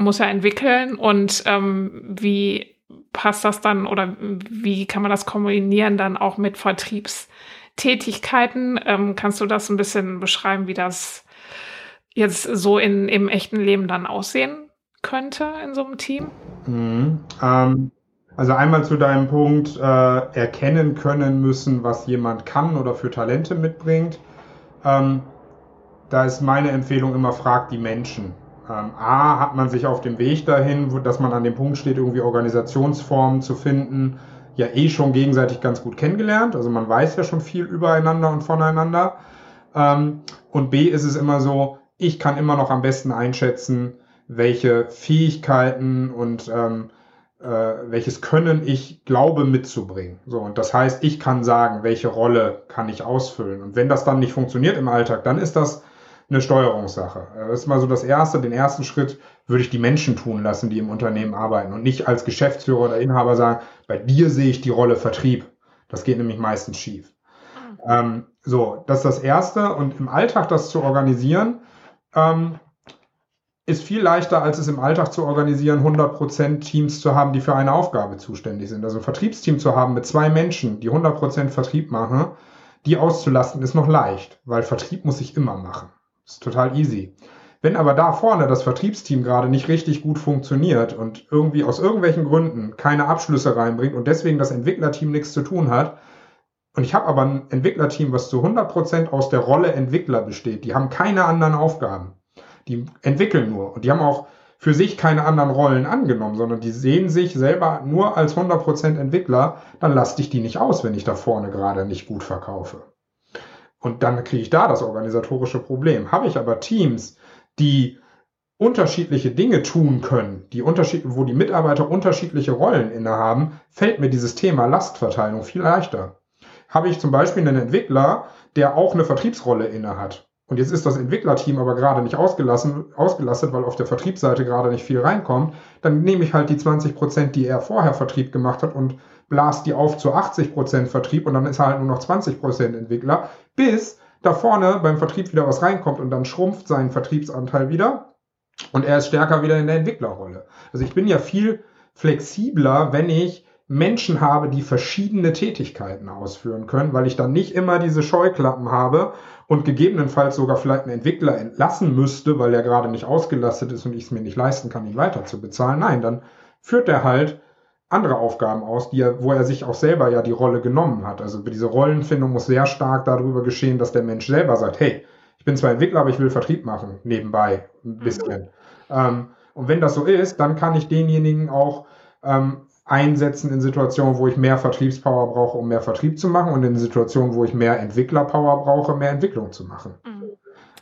muss er entwickeln und ähm, wie passt das dann oder wie kann man das kombinieren dann auch mit Vertriebstätigkeiten? Ähm, kannst du das ein bisschen beschreiben, wie das jetzt so in, im echten Leben dann aussehen könnte in so einem Team? Mhm. Ähm, also einmal zu deinem Punkt, äh, erkennen können müssen, was jemand kann oder für Talente mitbringt. Ähm, da ist meine Empfehlung immer, fragt die Menschen. Ähm, A, hat man sich auf dem Weg dahin, wo, dass man an dem Punkt steht, irgendwie Organisationsformen zu finden, ja eh schon gegenseitig ganz gut kennengelernt. Also man weiß ja schon viel übereinander und voneinander. Ähm, und B ist es immer so, ich kann immer noch am besten einschätzen, welche Fähigkeiten und ähm, äh, welches Können ich glaube mitzubringen. So, und das heißt, ich kann sagen, welche Rolle kann ich ausfüllen. Und wenn das dann nicht funktioniert im Alltag, dann ist das eine Steuerungssache. Das ist mal so das Erste. Den ersten Schritt würde ich die Menschen tun lassen, die im Unternehmen arbeiten und nicht als Geschäftsführer oder Inhaber sagen, bei dir sehe ich die Rolle Vertrieb. Das geht nämlich meistens schief. Ah. Ähm, so, das ist das Erste. Und im Alltag das zu organisieren, ähm, ist viel leichter, als es im Alltag zu organisieren, 100% Teams zu haben, die für eine Aufgabe zuständig sind. Also ein Vertriebsteam zu haben mit zwei Menschen, die 100% Vertrieb machen, die auszulasten, ist noch leicht, weil Vertrieb muss ich immer machen. Ist total easy. Wenn aber da vorne das Vertriebsteam gerade nicht richtig gut funktioniert und irgendwie aus irgendwelchen Gründen keine Abschlüsse reinbringt und deswegen das Entwicklerteam nichts zu tun hat, und ich habe aber ein Entwicklerteam, was zu 100% aus der Rolle Entwickler besteht, die haben keine anderen Aufgaben die entwickeln nur. Und die haben auch für sich keine anderen Rollen angenommen, sondern die sehen sich selber nur als 100% Entwickler, dann lasse ich die nicht aus, wenn ich da vorne gerade nicht gut verkaufe. Und dann kriege ich da das organisatorische Problem. Habe ich aber Teams, die unterschiedliche Dinge tun können, die unterschied wo die Mitarbeiter unterschiedliche Rollen innehaben, fällt mir dieses Thema Lastverteilung viel leichter. Habe ich zum Beispiel einen Entwickler, der auch eine Vertriebsrolle innehat und jetzt ist das Entwicklerteam aber gerade nicht ausgelassen, ausgelastet, weil auf der Vertriebsseite gerade nicht viel reinkommt. Dann nehme ich halt die 20 Prozent, die er vorher Vertrieb gemacht hat und blast die auf zu 80 Prozent Vertrieb und dann ist halt nur noch 20 Prozent Entwickler, bis da vorne beim Vertrieb wieder was reinkommt und dann schrumpft sein Vertriebsanteil wieder und er ist stärker wieder in der Entwicklerrolle. Also ich bin ja viel flexibler, wenn ich Menschen habe, die verschiedene Tätigkeiten ausführen können, weil ich dann nicht immer diese Scheuklappen habe und gegebenenfalls sogar vielleicht einen Entwickler entlassen müsste, weil er gerade nicht ausgelastet ist und ich es mir nicht leisten kann, ihn weiter zu bezahlen. Nein, dann führt er halt andere Aufgaben aus, die er, wo er sich auch selber ja die Rolle genommen hat. Also diese Rollenfindung muss sehr stark darüber geschehen, dass der Mensch selber sagt, hey, ich bin zwar Entwickler, aber ich will Vertrieb machen, nebenbei ein bisschen. Mhm. Ähm, und wenn das so ist, dann kann ich denjenigen auch ähm, einsetzen in Situationen, wo ich mehr Vertriebspower brauche, um mehr Vertrieb zu machen und in Situationen, wo ich mehr Entwicklerpower brauche, mehr Entwicklung zu machen. Mhm.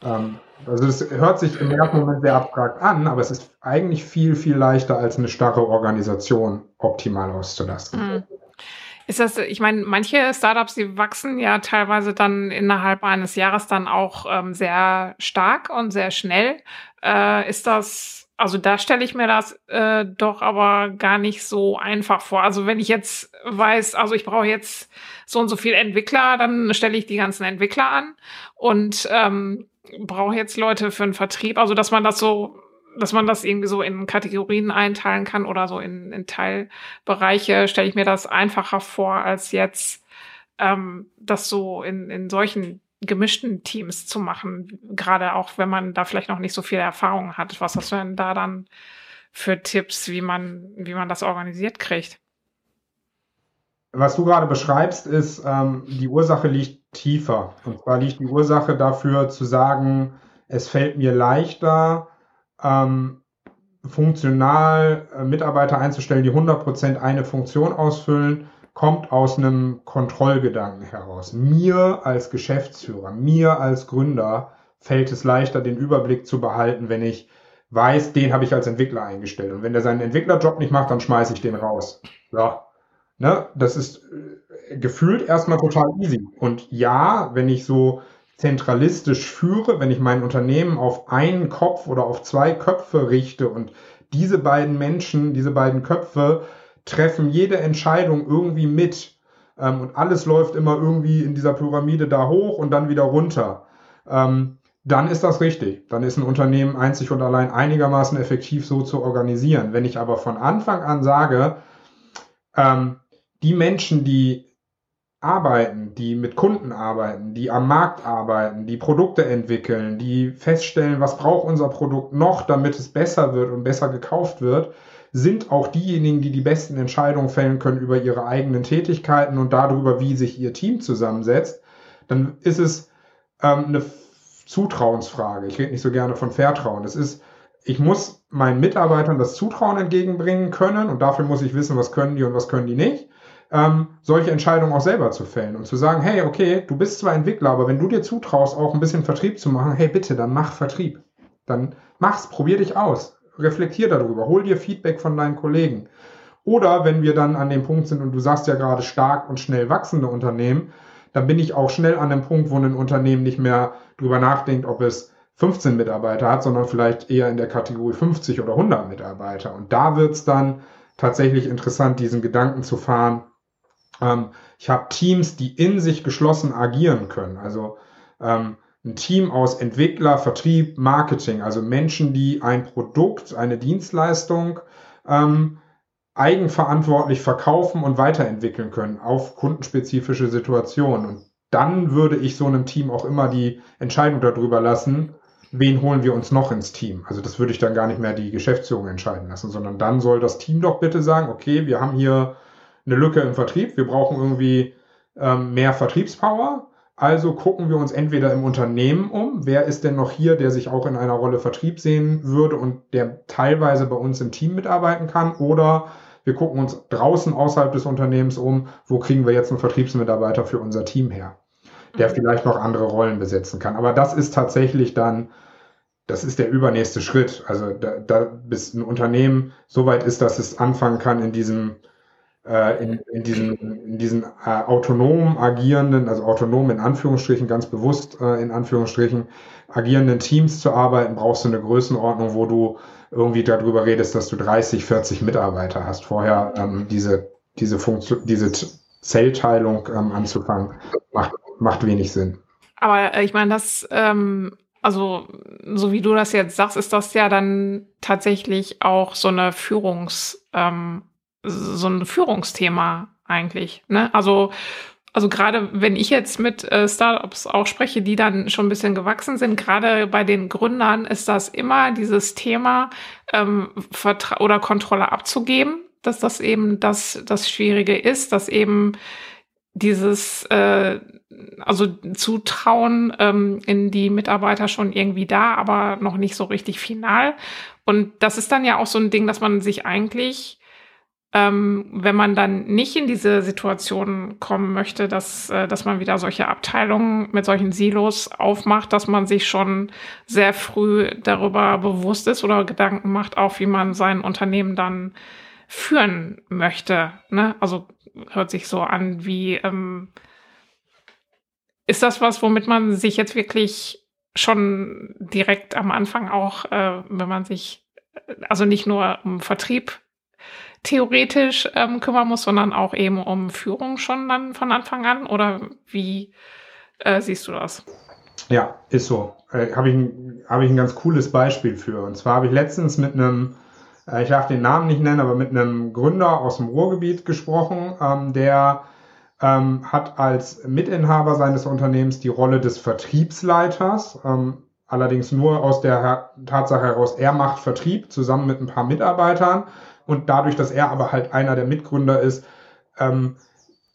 Ähm, also das hört sich im ersten Moment sehr abstrakt an, aber es ist eigentlich viel, viel leichter, als eine starre Organisation optimal auszulasten. Mhm. Ist das, ich meine, manche Startups, die wachsen ja teilweise dann innerhalb eines Jahres dann auch ähm, sehr stark und sehr schnell. Äh, ist das also da stelle ich mir das äh, doch aber gar nicht so einfach vor. Also wenn ich jetzt weiß, also ich brauche jetzt so und so viel Entwickler, dann stelle ich die ganzen Entwickler an und ähm, brauche jetzt Leute für den Vertrieb. Also dass man das so, dass man das irgendwie so in Kategorien einteilen kann oder so in, in Teilbereiche, stelle ich mir das einfacher vor, als jetzt ähm, das so in, in solchen gemischten Teams zu machen, gerade auch wenn man da vielleicht noch nicht so viel Erfahrung hat. Was hast du denn da dann für Tipps, wie man, wie man das organisiert kriegt? Was du gerade beschreibst, ist, ähm, die Ursache liegt tiefer. Und zwar liegt die Ursache dafür zu sagen, es fällt mir leichter, ähm, funktional äh, Mitarbeiter einzustellen, die 100% eine Funktion ausfüllen, kommt aus einem Kontrollgedanken heraus. Mir als Geschäftsführer, mir als Gründer fällt es leichter, den Überblick zu behalten, wenn ich weiß, den habe ich als Entwickler eingestellt. Und wenn der seinen Entwicklerjob nicht macht, dann schmeiße ich den raus. Ja. Ne? Das ist äh, gefühlt erstmal total easy. Und ja, wenn ich so zentralistisch führe, wenn ich mein Unternehmen auf einen Kopf oder auf zwei Köpfe richte und diese beiden Menschen, diese beiden Köpfe treffen jede Entscheidung irgendwie mit ähm, und alles läuft immer irgendwie in dieser Pyramide da hoch und dann wieder runter. Ähm, dann ist das richtig. Dann ist ein Unternehmen einzig und allein einigermaßen effektiv so zu organisieren. Wenn ich aber von Anfang an sage, ähm, die Menschen, die arbeiten, die mit Kunden arbeiten, die am Markt arbeiten, die Produkte entwickeln, die feststellen, was braucht unser Produkt noch, damit es besser wird und besser gekauft wird, sind auch diejenigen, die die besten Entscheidungen fällen können über ihre eigenen Tätigkeiten und darüber, wie sich ihr Team zusammensetzt, dann ist es ähm, eine Zutrauensfrage. Ich rede nicht so gerne von Vertrauen. Es ist, ich muss meinen Mitarbeitern das Zutrauen entgegenbringen können und dafür muss ich wissen, was können die und was können die nicht ähm, solche Entscheidungen auch selber zu fällen und zu sagen, hey, okay, du bist zwar Entwickler, aber wenn du dir zutraust, auch ein bisschen Vertrieb zu machen, hey, bitte, dann mach Vertrieb. Dann mach's, probier dich aus, reflektier darüber, hol dir Feedback von deinen Kollegen. Oder wenn wir dann an dem Punkt sind und du sagst ja gerade stark und schnell wachsende Unternehmen, dann bin ich auch schnell an dem Punkt, wo ein Unternehmen nicht mehr drüber nachdenkt, ob es 15 Mitarbeiter hat, sondern vielleicht eher in der Kategorie 50 oder 100 Mitarbeiter. Und da wird's dann tatsächlich interessant, diesen Gedanken zu fahren, ähm, ich habe Teams, die in sich geschlossen agieren können. Also ähm, ein Team aus Entwickler, Vertrieb, Marketing, also Menschen, die ein Produkt, eine Dienstleistung ähm, eigenverantwortlich verkaufen und weiterentwickeln können auf kundenspezifische Situationen. Und dann würde ich so einem Team auch immer die Entscheidung darüber lassen, wen holen wir uns noch ins Team. Also das würde ich dann gar nicht mehr die Geschäftsführung entscheiden lassen, sondern dann soll das Team doch bitte sagen, okay, wir haben hier eine Lücke im Vertrieb, wir brauchen irgendwie ähm, mehr Vertriebspower. Also gucken wir uns entweder im Unternehmen um, wer ist denn noch hier, der sich auch in einer Rolle Vertrieb sehen würde und der teilweise bei uns im Team mitarbeiten kann, oder wir gucken uns draußen außerhalb des Unternehmens um, wo kriegen wir jetzt einen Vertriebsmitarbeiter für unser Team her, der mhm. vielleicht noch andere Rollen besetzen kann. Aber das ist tatsächlich dann, das ist der übernächste Schritt. Also da, da bis ein Unternehmen so weit ist, dass es anfangen kann, in diesem äh, in, in diesen, in diesen äh, autonom agierenden, also autonom in Anführungsstrichen, ganz bewusst äh, in Anführungsstrichen, agierenden Teams zu arbeiten, brauchst du eine Größenordnung, wo du irgendwie darüber redest, dass du 30, 40 Mitarbeiter hast. Vorher ähm, diese, diese Funktion, diese Zellteilung ähm, anzufangen, macht, macht wenig Sinn. Aber äh, ich meine, das, ähm, also so wie du das jetzt sagst, ist das ja dann tatsächlich auch so eine Führungs- ähm, so ein Führungsthema eigentlich. Ne? Also also gerade wenn ich jetzt mit äh, Startups auch spreche, die dann schon ein bisschen gewachsen sind, gerade bei den Gründern ist das immer dieses Thema ähm, Vertra oder Kontrolle abzugeben, dass das eben das, das Schwierige ist, dass eben dieses äh, also Zutrauen ähm, in die Mitarbeiter schon irgendwie da, aber noch nicht so richtig final. Und das ist dann ja auch so ein Ding, dass man sich eigentlich ähm, wenn man dann nicht in diese Situation kommen möchte, dass, äh, dass man wieder solche Abteilungen mit solchen Silos aufmacht, dass man sich schon sehr früh darüber bewusst ist oder Gedanken macht, auch wie man sein Unternehmen dann führen möchte. Ne? Also hört sich so an wie, ähm, ist das was, womit man sich jetzt wirklich schon direkt am Anfang auch, äh, wenn man sich also nicht nur um Vertrieb theoretisch ähm, kümmern muss, sondern auch eben um Führung schon dann von Anfang an? Oder wie äh, siehst du das? Ja, ist so. Äh, habe ich, hab ich ein ganz cooles Beispiel für. Und zwar habe ich letztens mit einem, äh, ich darf den Namen nicht nennen, aber mit einem Gründer aus dem Ruhrgebiet gesprochen, ähm, der ähm, hat als Mitinhaber seines Unternehmens die Rolle des Vertriebsleiters. Ähm, allerdings nur aus der Tatsache heraus, er macht Vertrieb zusammen mit ein paar Mitarbeitern und dadurch, dass er aber halt einer der Mitgründer ist, ähm,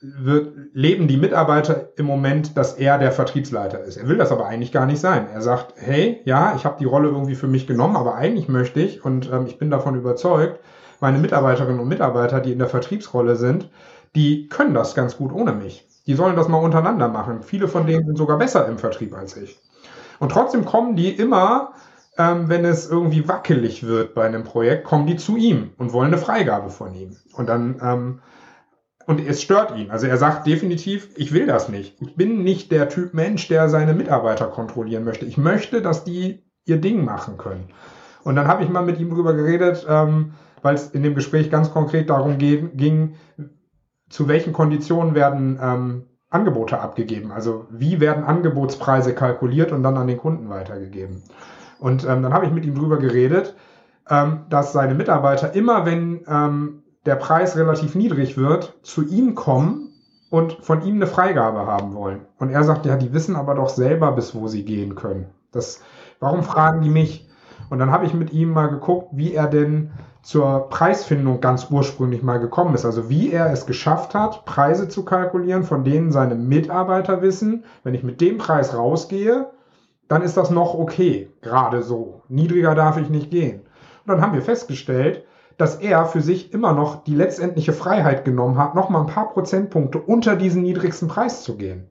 wird, leben die Mitarbeiter im Moment, dass er der Vertriebsleiter ist. Er will das aber eigentlich gar nicht sein. Er sagt, hey, ja, ich habe die Rolle irgendwie für mich genommen, aber eigentlich möchte ich, und ähm, ich bin davon überzeugt, meine Mitarbeiterinnen und Mitarbeiter, die in der Vertriebsrolle sind, die können das ganz gut ohne mich. Die sollen das mal untereinander machen. Viele von denen sind sogar besser im Vertrieb als ich. Und trotzdem kommen die immer, ähm, wenn es irgendwie wackelig wird bei einem Projekt, kommen die zu ihm und wollen eine Freigabe von ihm. Und dann, ähm, und es stört ihn. Also er sagt definitiv, ich will das nicht. Ich bin nicht der Typ Mensch, der seine Mitarbeiter kontrollieren möchte. Ich möchte, dass die ihr Ding machen können. Und dann habe ich mal mit ihm drüber geredet, ähm, weil es in dem Gespräch ganz konkret darum ging, zu welchen Konditionen werden ähm, Angebote abgegeben. Also wie werden Angebotspreise kalkuliert und dann an den Kunden weitergegeben. Und ähm, dann habe ich mit ihm drüber geredet, ähm, dass seine Mitarbeiter immer, wenn ähm, der Preis relativ niedrig wird, zu ihm kommen und von ihm eine Freigabe haben wollen. Und er sagt, ja, die wissen aber doch selber, bis wo sie gehen können. Das, warum fragen die mich? Und dann habe ich mit ihm mal geguckt, wie er denn zur Preisfindung ganz ursprünglich mal gekommen ist. Also wie er es geschafft hat, Preise zu kalkulieren, von denen seine Mitarbeiter wissen, wenn ich mit dem Preis rausgehe, dann ist das noch okay, gerade so. Niedriger darf ich nicht gehen. Und dann haben wir festgestellt, dass er für sich immer noch die letztendliche Freiheit genommen hat, noch mal ein paar Prozentpunkte unter diesen niedrigsten Preis zu gehen.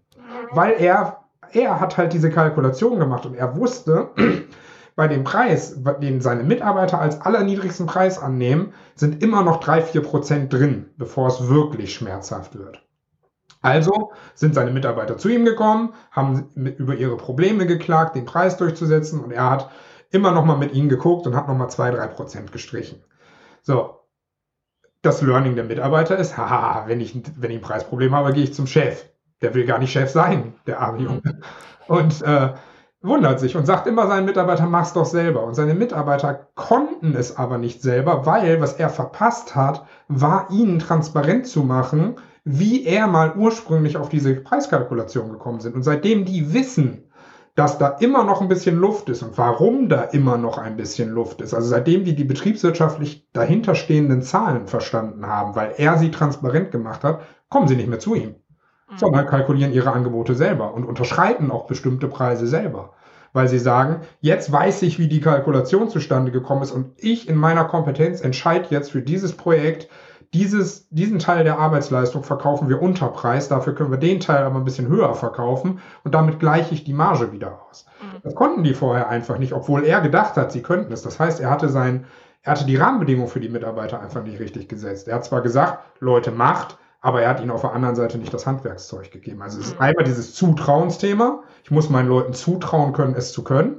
Weil er, er hat halt diese Kalkulation gemacht und er wusste, [clears throat] bei dem Preis, den seine Mitarbeiter als allerniedrigsten Preis annehmen, sind immer noch drei vier Prozent drin, bevor es wirklich schmerzhaft wird. Also sind seine Mitarbeiter zu ihm gekommen, haben über ihre Probleme geklagt, den Preis durchzusetzen und er hat immer noch mal mit ihnen geguckt und hat noch mal zwei drei Prozent gestrichen. So, das Learning der Mitarbeiter ist, haha, wenn ich, wenn ich ein Preisproblem habe, gehe ich zum Chef. Der will gar nicht Chef sein, der arme Junge. Und äh, wundert sich und sagt immer seinen Mitarbeitern, mach's doch selber. Und seine Mitarbeiter konnten es aber nicht selber, weil was er verpasst hat, war ihnen transparent zu machen, wie er mal ursprünglich auf diese Preiskalkulation gekommen sind. Und seitdem die wissen, dass da immer noch ein bisschen Luft ist und warum da immer noch ein bisschen Luft ist. Also seitdem die die betriebswirtschaftlich dahinterstehenden Zahlen verstanden haben, weil er sie transparent gemacht hat, kommen sie nicht mehr zu ihm sondern kalkulieren ihre Angebote selber und unterschreiten auch bestimmte Preise selber. Weil sie sagen, jetzt weiß ich, wie die Kalkulation zustande gekommen ist und ich in meiner Kompetenz entscheide jetzt für dieses Projekt, dieses, diesen Teil der Arbeitsleistung verkaufen wir unter Preis, dafür können wir den Teil aber ein bisschen höher verkaufen und damit gleiche ich die Marge wieder aus. Mhm. Das konnten die vorher einfach nicht, obwohl er gedacht hat, sie könnten es. Das heißt, er hatte sein, er hatte die Rahmenbedingungen für die Mitarbeiter einfach nicht richtig gesetzt. Er hat zwar gesagt, Leute, macht, aber er hat ihnen auf der anderen Seite nicht das Handwerkszeug gegeben. Also es ist mhm. einmal dieses Zutrauensthema. Ich muss meinen Leuten zutrauen können, es zu können.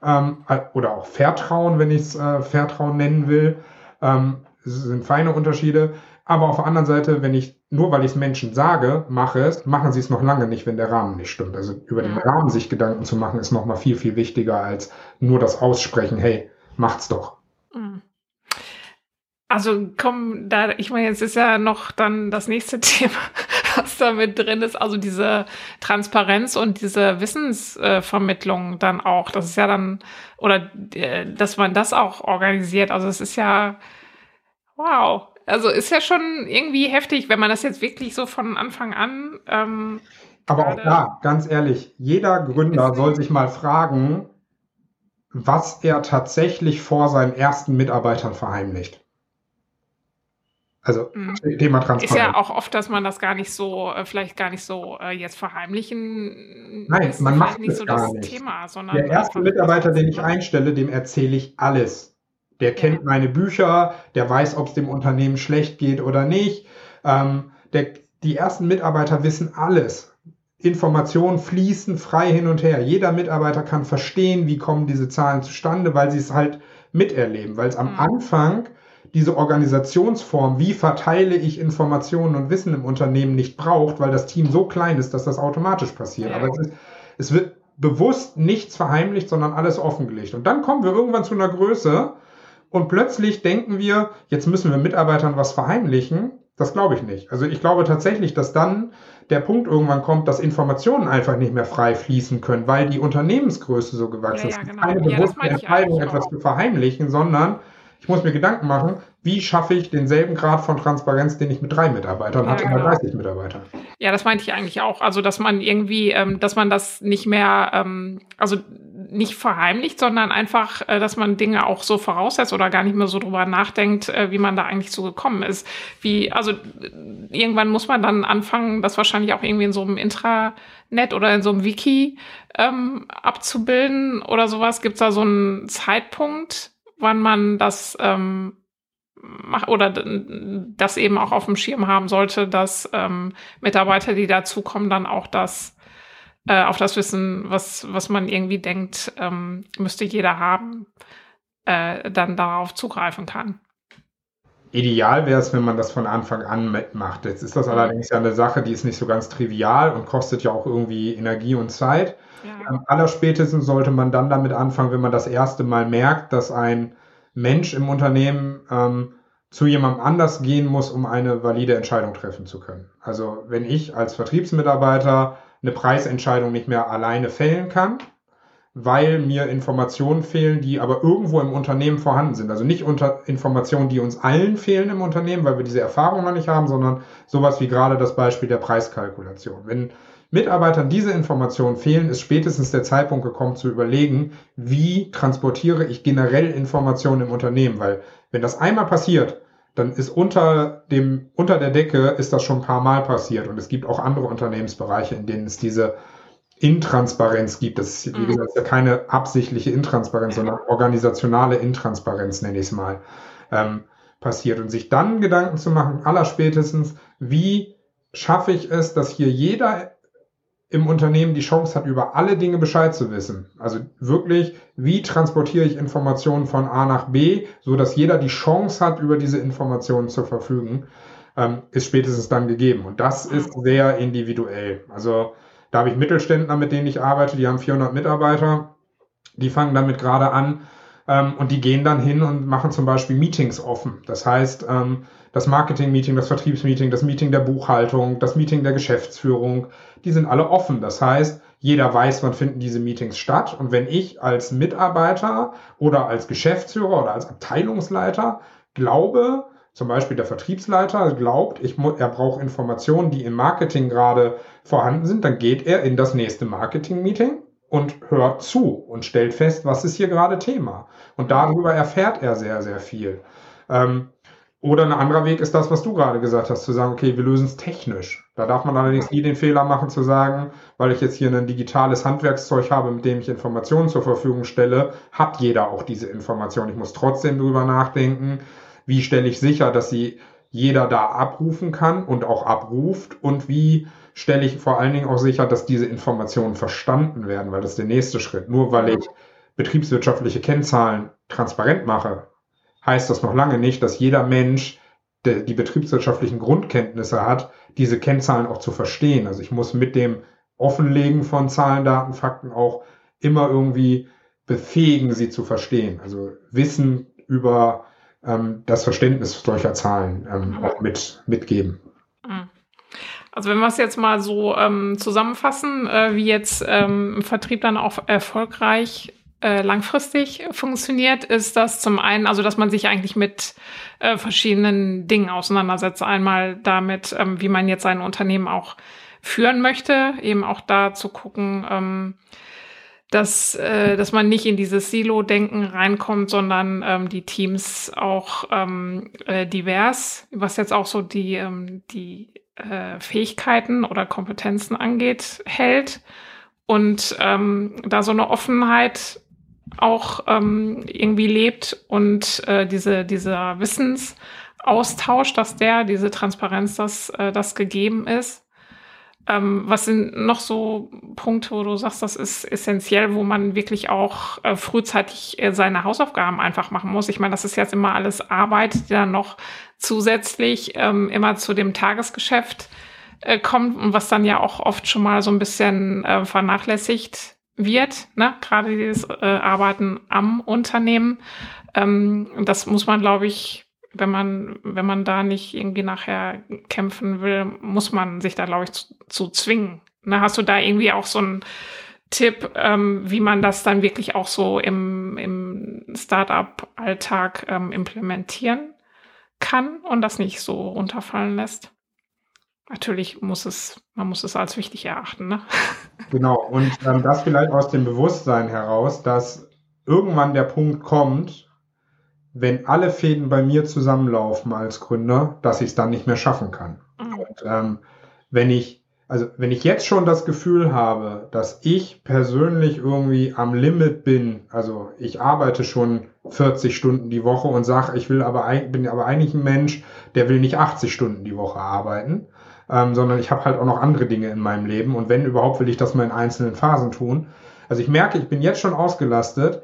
Ähm, oder auch Vertrauen, wenn ich es äh, Vertrauen nennen will. Ähm, es sind feine Unterschiede. Aber auf der anderen Seite, wenn ich, nur weil ich es Menschen sage, mache es, machen sie es noch lange nicht, wenn der Rahmen nicht stimmt. Also über den Rahmen sich Gedanken zu machen, ist nochmal viel, viel wichtiger als nur das Aussprechen, hey, macht's doch. Also komm, da, ich meine, jetzt ist ja noch dann das nächste [laughs] Thema, was da mit drin ist, also diese Transparenz und diese Wissensvermittlung dann auch. Das ist ja dann, oder äh, dass man das auch organisiert. Also es ist ja, wow. Also ist ja schon irgendwie heftig, wenn man das jetzt wirklich so von Anfang an. Ähm, Aber auch da, ganz ehrlich, jeder Gründer soll sich mal fragen, was er tatsächlich vor seinen ersten Mitarbeitern verheimlicht. Also mhm. Thema Transparenz. Ist ja auch oft, dass man das gar nicht so, äh, vielleicht gar nicht so äh, jetzt verheimlichen. Nein, man macht nicht so gar nicht. Thema, Der erste Mitarbeiter, den ich einstelle, dem erzähle ich alles. Der kennt ja. meine Bücher, der weiß, ob es dem Unternehmen schlecht geht oder nicht. Ähm, der, die ersten Mitarbeiter wissen alles. Informationen fließen frei hin und her. Jeder Mitarbeiter kann verstehen, wie kommen diese Zahlen zustande, weil sie es halt miterleben. Weil es am mhm. Anfang diese Organisationsform, wie verteile ich Informationen und Wissen im Unternehmen nicht braucht, weil das Team so klein ist, dass das automatisch passiert. Aber es, ist, es wird bewusst nichts verheimlicht, sondern alles offengelegt. Und dann kommen wir irgendwann zu einer Größe und plötzlich denken wir, jetzt müssen wir Mitarbeitern was verheimlichen. Das glaube ich nicht. Also ich glaube tatsächlich, dass dann der Punkt irgendwann kommt, dass Informationen einfach nicht mehr frei fließen können, weil die Unternehmensgröße so gewachsen ja, ja, ist. Genau. Keine bewusste ja, Entscheidung, etwas zu verheimlichen, sondern ich muss mir Gedanken machen, wie schaffe ich denselben Grad von Transparenz, den ich mit drei Mitarbeitern ja, hatte, genau. bei 30 Mitarbeitern. Ja, das meinte ich eigentlich auch. Also, dass man irgendwie, ähm, dass man das nicht mehr, ähm, also nicht verheimlicht, sondern einfach, äh, dass man Dinge auch so voraussetzt oder gar nicht mehr so drüber nachdenkt, äh, wie man da eigentlich so gekommen ist. Wie, also irgendwann muss man dann anfangen, das wahrscheinlich auch irgendwie in so einem Intranet oder in so einem Wiki ähm, abzubilden oder sowas. Gibt es da so einen Zeitpunkt, wann man das ähm, macht oder das eben auch auf dem Schirm haben sollte, dass ähm, Mitarbeiter, die dazukommen, dann auch das äh, auf das Wissen, was, was man irgendwie denkt, ähm, müsste jeder haben, äh, dann darauf zugreifen kann. Ideal wäre es, wenn man das von Anfang an mitmacht. Jetzt ist das mhm. allerdings ja eine Sache, die ist nicht so ganz trivial und kostet ja auch irgendwie Energie und Zeit. Ja. Am allerspätestens sollte man dann damit anfangen, wenn man das erste Mal merkt, dass ein Mensch im Unternehmen ähm, zu jemandem anders gehen muss, um eine valide Entscheidung treffen zu können. Also wenn ich als Vertriebsmitarbeiter eine Preisentscheidung nicht mehr alleine fällen kann, weil mir Informationen fehlen, die aber irgendwo im Unternehmen vorhanden sind. Also nicht unter Informationen, die uns allen fehlen im Unternehmen, weil wir diese Erfahrung noch nicht haben, sondern sowas wie gerade das Beispiel der Preiskalkulation. Wenn Mitarbeitern diese Informationen fehlen, ist spätestens der Zeitpunkt gekommen zu überlegen, wie transportiere ich generell Informationen im Unternehmen, weil wenn das einmal passiert, dann ist unter dem, unter der Decke ist das schon ein paar Mal passiert. Und es gibt auch andere Unternehmensbereiche, in denen es diese Intransparenz gibt. Das ist, wie mhm. gesagt, ja keine absichtliche Intransparenz, sondern organisationale Intransparenz, nenne ich es mal, ähm, passiert. Und sich dann Gedanken zu machen, allerspätestens, wie schaffe ich es, dass hier jeder im Unternehmen die Chance hat, über alle Dinge Bescheid zu wissen. Also wirklich, wie transportiere ich Informationen von A nach B, so dass jeder die Chance hat, über diese Informationen zu verfügen, ähm, ist spätestens dann gegeben. Und das ist sehr individuell. Also da habe ich Mittelständler, mit denen ich arbeite, die haben 400 Mitarbeiter, die fangen damit gerade an ähm, und die gehen dann hin und machen zum Beispiel Meetings offen. Das heißt, ähm, das Marketing-Meeting, das Vertriebsmeeting, das Meeting der Buchhaltung, das Meeting der Geschäftsführung, die sind alle offen. Das heißt, jeder weiß, wann finden diese Meetings statt. Und wenn ich als Mitarbeiter oder als Geschäftsführer oder als Abteilungsleiter glaube, zum Beispiel der Vertriebsleiter glaubt, ich er braucht Informationen, die im Marketing gerade vorhanden sind, dann geht er in das nächste Marketing-Meeting und hört zu und stellt fest, was ist hier gerade Thema. Und darüber erfährt er sehr, sehr viel. Ähm, oder ein anderer Weg ist das, was du gerade gesagt hast, zu sagen, okay, wir lösen es technisch. Da darf man allerdings nie den Fehler machen zu sagen, weil ich jetzt hier ein digitales Handwerkszeug habe, mit dem ich Informationen zur Verfügung stelle, hat jeder auch diese Information. Ich muss trotzdem drüber nachdenken, wie stelle ich sicher, dass sie jeder da abrufen kann und auch abruft und wie stelle ich vor allen Dingen auch sicher, dass diese Informationen verstanden werden, weil das ist der nächste Schritt. Nur weil ich betriebswirtschaftliche Kennzahlen transparent mache, heißt das noch lange nicht, dass jeder Mensch, der die betriebswirtschaftlichen Grundkenntnisse hat, diese Kennzahlen auch zu verstehen. Also ich muss mit dem Offenlegen von Zahlen, Daten, Fakten auch immer irgendwie befähigen, sie zu verstehen. Also Wissen über ähm, das Verständnis solcher Zahlen ähm, auch mit, mitgeben. Also wenn wir es jetzt mal so ähm, zusammenfassen, äh, wie jetzt ähm, Vertrieb dann auch erfolgreich äh, langfristig funktioniert, ist das zum einen, also dass man sich eigentlich mit äh, verschiedenen Dingen auseinandersetzt. Einmal damit, ähm, wie man jetzt sein Unternehmen auch führen möchte, eben auch da zu gucken, ähm, dass, äh, dass man nicht in dieses Silo-Denken reinkommt, sondern ähm, die Teams auch ähm, äh, divers, was jetzt auch so die, ähm, die äh, Fähigkeiten oder Kompetenzen angeht, hält und ähm, da so eine Offenheit auch ähm, irgendwie lebt und äh, diese, dieser Wissensaustausch, dass der, diese Transparenz, dass äh, das gegeben ist. Ähm, was sind noch so Punkte, wo du sagst, das ist essentiell, wo man wirklich auch äh, frühzeitig äh, seine Hausaufgaben einfach machen muss? Ich meine, das ist jetzt immer alles Arbeit, die dann noch zusätzlich ähm, immer zu dem Tagesgeschäft äh, kommt und was dann ja auch oft schon mal so ein bisschen äh, vernachlässigt wird, ne? gerade dieses äh, Arbeiten am Unternehmen. Ähm, das muss man, glaube ich, wenn man, wenn man da nicht irgendwie nachher kämpfen will, muss man sich da, glaube ich, zu, zu zwingen. Ne? Hast du da irgendwie auch so einen Tipp, ähm, wie man das dann wirklich auch so im, im Startup-Alltag ähm, implementieren kann und das nicht so runterfallen lässt? natürlich muss es, man muss es als wichtig erachten. Ne? [laughs] Genau, und ähm, das vielleicht aus dem Bewusstsein heraus, dass irgendwann der Punkt kommt, wenn alle Fäden bei mir zusammenlaufen als Gründer, dass ich es dann nicht mehr schaffen kann. Mhm. Und ähm, wenn ich, also wenn ich jetzt schon das Gefühl habe, dass ich persönlich irgendwie am Limit bin, also ich arbeite schon 40 Stunden die Woche und sage, ich will aber bin aber eigentlich ein Mensch, der will nicht 80 Stunden die Woche arbeiten, ähm, sondern ich habe halt auch noch andere Dinge in meinem Leben und wenn überhaupt will ich das mal in einzelnen Phasen tun. Also ich merke, ich bin jetzt schon ausgelastet,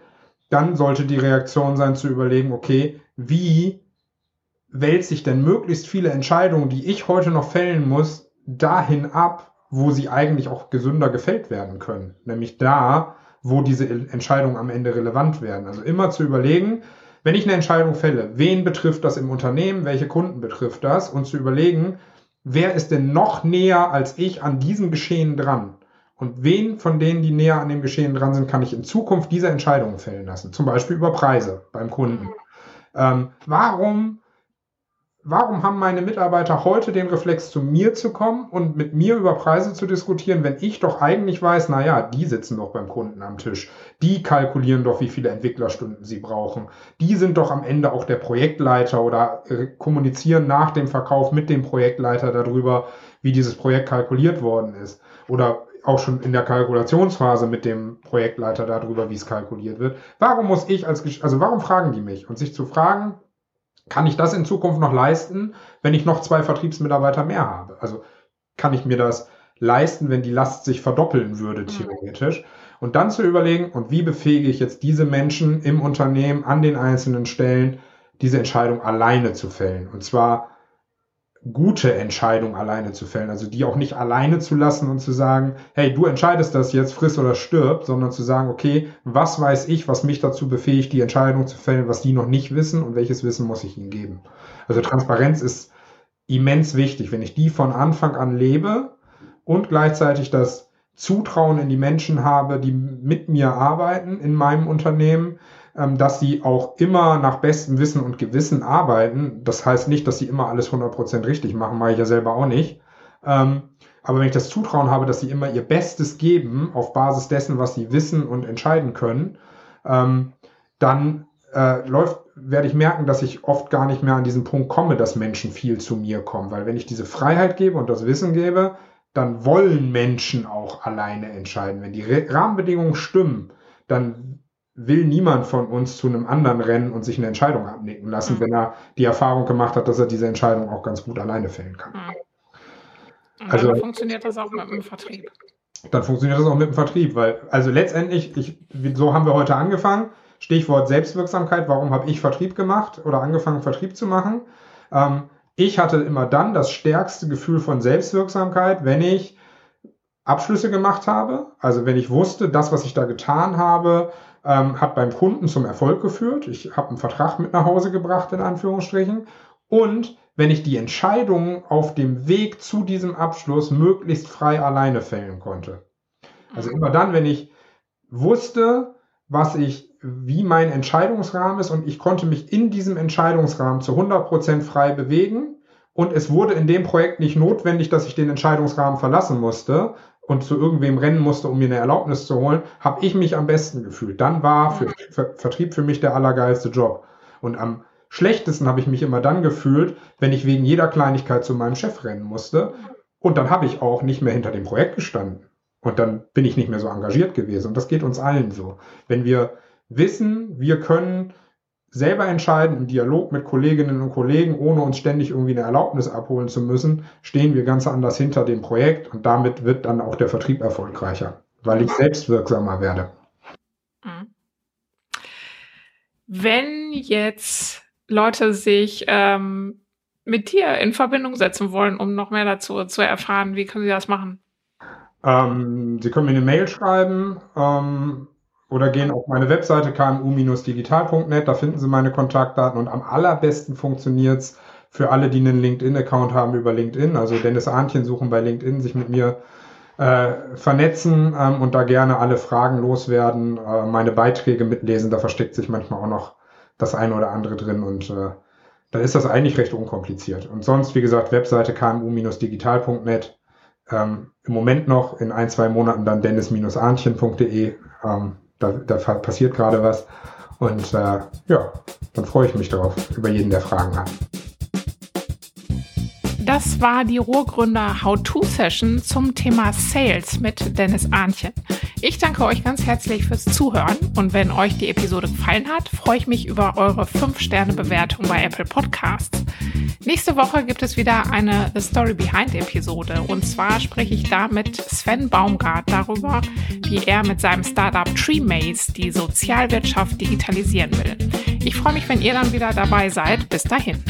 dann sollte die Reaktion sein zu überlegen, okay, wie wälzt sich denn möglichst viele Entscheidungen, die ich heute noch fällen muss, dahin ab, wo sie eigentlich auch gesünder gefällt werden können. Nämlich da, wo diese Entscheidungen am Ende relevant werden. Also immer zu überlegen, wenn ich eine Entscheidung fälle, wen betrifft das im Unternehmen, welche Kunden betrifft das und zu überlegen, wer ist denn noch näher als ich an diesem Geschehen dran? Und wen von denen, die näher an dem Geschehen dran sind, kann ich in Zukunft diese Entscheidungen fällen lassen? Zum Beispiel über Preise beim Kunden. Ähm, warum warum haben meine Mitarbeiter heute den Reflex, zu mir zu kommen und mit mir über Preise zu diskutieren, wenn ich doch eigentlich weiß, na ja, die sitzen doch beim Kunden am Tisch. Die kalkulieren doch, wie viele Entwicklerstunden sie brauchen. Die sind doch am Ende auch der Projektleiter oder kommunizieren nach dem Verkauf mit dem Projektleiter darüber, wie dieses Projekt kalkuliert worden ist. Oder auch schon in der Kalkulationsphase mit dem Projektleiter darüber, wie es kalkuliert wird. Warum muss ich als, also warum fragen die mich? Und sich zu fragen, kann ich das in Zukunft noch leisten, wenn ich noch zwei Vertriebsmitarbeiter mehr habe? Also kann ich mir das leisten, wenn die Last sich verdoppeln würde, mhm. theoretisch? Und dann zu überlegen, und wie befähige ich jetzt diese Menschen im Unternehmen an den einzelnen Stellen, diese Entscheidung alleine zu fällen? Und zwar gute Entscheidung alleine zu fällen. Also die auch nicht alleine zu lassen und zu sagen, hey, du entscheidest das jetzt, friss oder stirb, sondern zu sagen, okay, was weiß ich, was mich dazu befähigt, die Entscheidung zu fällen, was die noch nicht wissen und welches Wissen muss ich ihnen geben. Also Transparenz ist immens wichtig. Wenn ich die von Anfang an lebe und gleichzeitig das Zutrauen in die Menschen habe, die mit mir arbeiten in meinem Unternehmen, dass sie auch immer nach bestem Wissen und Gewissen arbeiten. Das heißt nicht, dass sie immer alles 100% richtig machen, mache ich ja selber auch nicht. Ähm, aber wenn ich das Zutrauen habe, dass sie immer ihr Bestes geben auf Basis dessen, was sie wissen und entscheiden können, ähm, dann äh, läuft, werde ich merken, dass ich oft gar nicht mehr an diesen Punkt komme, dass Menschen viel zu mir kommen. Weil wenn ich diese Freiheit gebe und das Wissen gebe, dann wollen Menschen auch alleine entscheiden. Wenn die Rahmenbedingungen stimmen, dann will niemand von uns zu einem anderen rennen und sich eine Entscheidung abnicken lassen, mhm. wenn er die Erfahrung gemacht hat, dass er diese Entscheidung auch ganz gut alleine fällen kann. Mhm. Also dann funktioniert das auch mit dem Vertrieb. Dann funktioniert das auch mit dem Vertrieb, weil also letztendlich, ich, so haben wir heute angefangen. Stichwort Selbstwirksamkeit. Warum habe ich Vertrieb gemacht oder angefangen Vertrieb zu machen? Ähm, ich hatte immer dann das stärkste Gefühl von Selbstwirksamkeit, wenn ich Abschlüsse gemacht habe. Also wenn ich wusste, das, was ich da getan habe, ähm, hat beim Kunden zum Erfolg geführt. Ich habe einen Vertrag mit nach Hause gebracht, in Anführungsstrichen. Und wenn ich die Entscheidungen auf dem Weg zu diesem Abschluss möglichst frei alleine fällen konnte. Also immer dann, wenn ich wusste, was ich, wie mein Entscheidungsrahmen ist und ich konnte mich in diesem Entscheidungsrahmen zu 100% frei bewegen und es wurde in dem Projekt nicht notwendig, dass ich den Entscheidungsrahmen verlassen musste, und zu irgendwem rennen musste, um mir eine Erlaubnis zu holen, habe ich mich am besten gefühlt. Dann war für, für, Vertrieb für mich der allergeilste Job. Und am schlechtesten habe ich mich immer dann gefühlt, wenn ich wegen jeder Kleinigkeit zu meinem Chef rennen musste. Und dann habe ich auch nicht mehr hinter dem Projekt gestanden. Und dann bin ich nicht mehr so engagiert gewesen. Und das geht uns allen so. Wenn wir wissen, wir können selber entscheiden im Dialog mit Kolleginnen und Kollegen, ohne uns ständig irgendwie eine Erlaubnis abholen zu müssen, stehen wir ganz anders hinter dem Projekt und damit wird dann auch der Vertrieb erfolgreicher, weil ich selbst wirksamer werde. Mhm. Wenn jetzt Leute sich ähm, mit dir in Verbindung setzen wollen, um noch mehr dazu zu erfahren, wie können sie das machen? Ähm, sie können mir eine Mail schreiben. Ähm, oder gehen auf meine Webseite kmu-digital.net, da finden Sie meine Kontaktdaten und am allerbesten funktioniert es für alle, die einen LinkedIn-Account haben über LinkedIn, also Dennis Ahnchen suchen bei LinkedIn, sich mit mir äh, vernetzen ähm, und da gerne alle Fragen loswerden, äh, meine Beiträge mitlesen, da versteckt sich manchmal auch noch das eine oder andere drin und äh, dann ist das eigentlich recht unkompliziert. Und sonst, wie gesagt, Webseite kmu-digital.net. Ähm, Im Moment noch in ein, zwei Monaten dann dennis-ahnchen.de. Ähm, da, da passiert gerade was. Und äh, ja, dann freue ich mich darauf, über jeden, der Fragen hat. Das war die Rohrgründer How-To-Session zum Thema Sales mit Dennis Ahnchen. Ich danke euch ganz herzlich fürs Zuhören und wenn euch die Episode gefallen hat, freue ich mich über eure 5-Sterne-Bewertung bei Apple Podcasts. Nächste Woche gibt es wieder eine The Story Behind Episode und zwar spreche ich da mit Sven Baumgart darüber, wie er mit seinem Startup TreeMaze die Sozialwirtschaft digitalisieren will. Ich freue mich, wenn ihr dann wieder dabei seid. Bis dahin.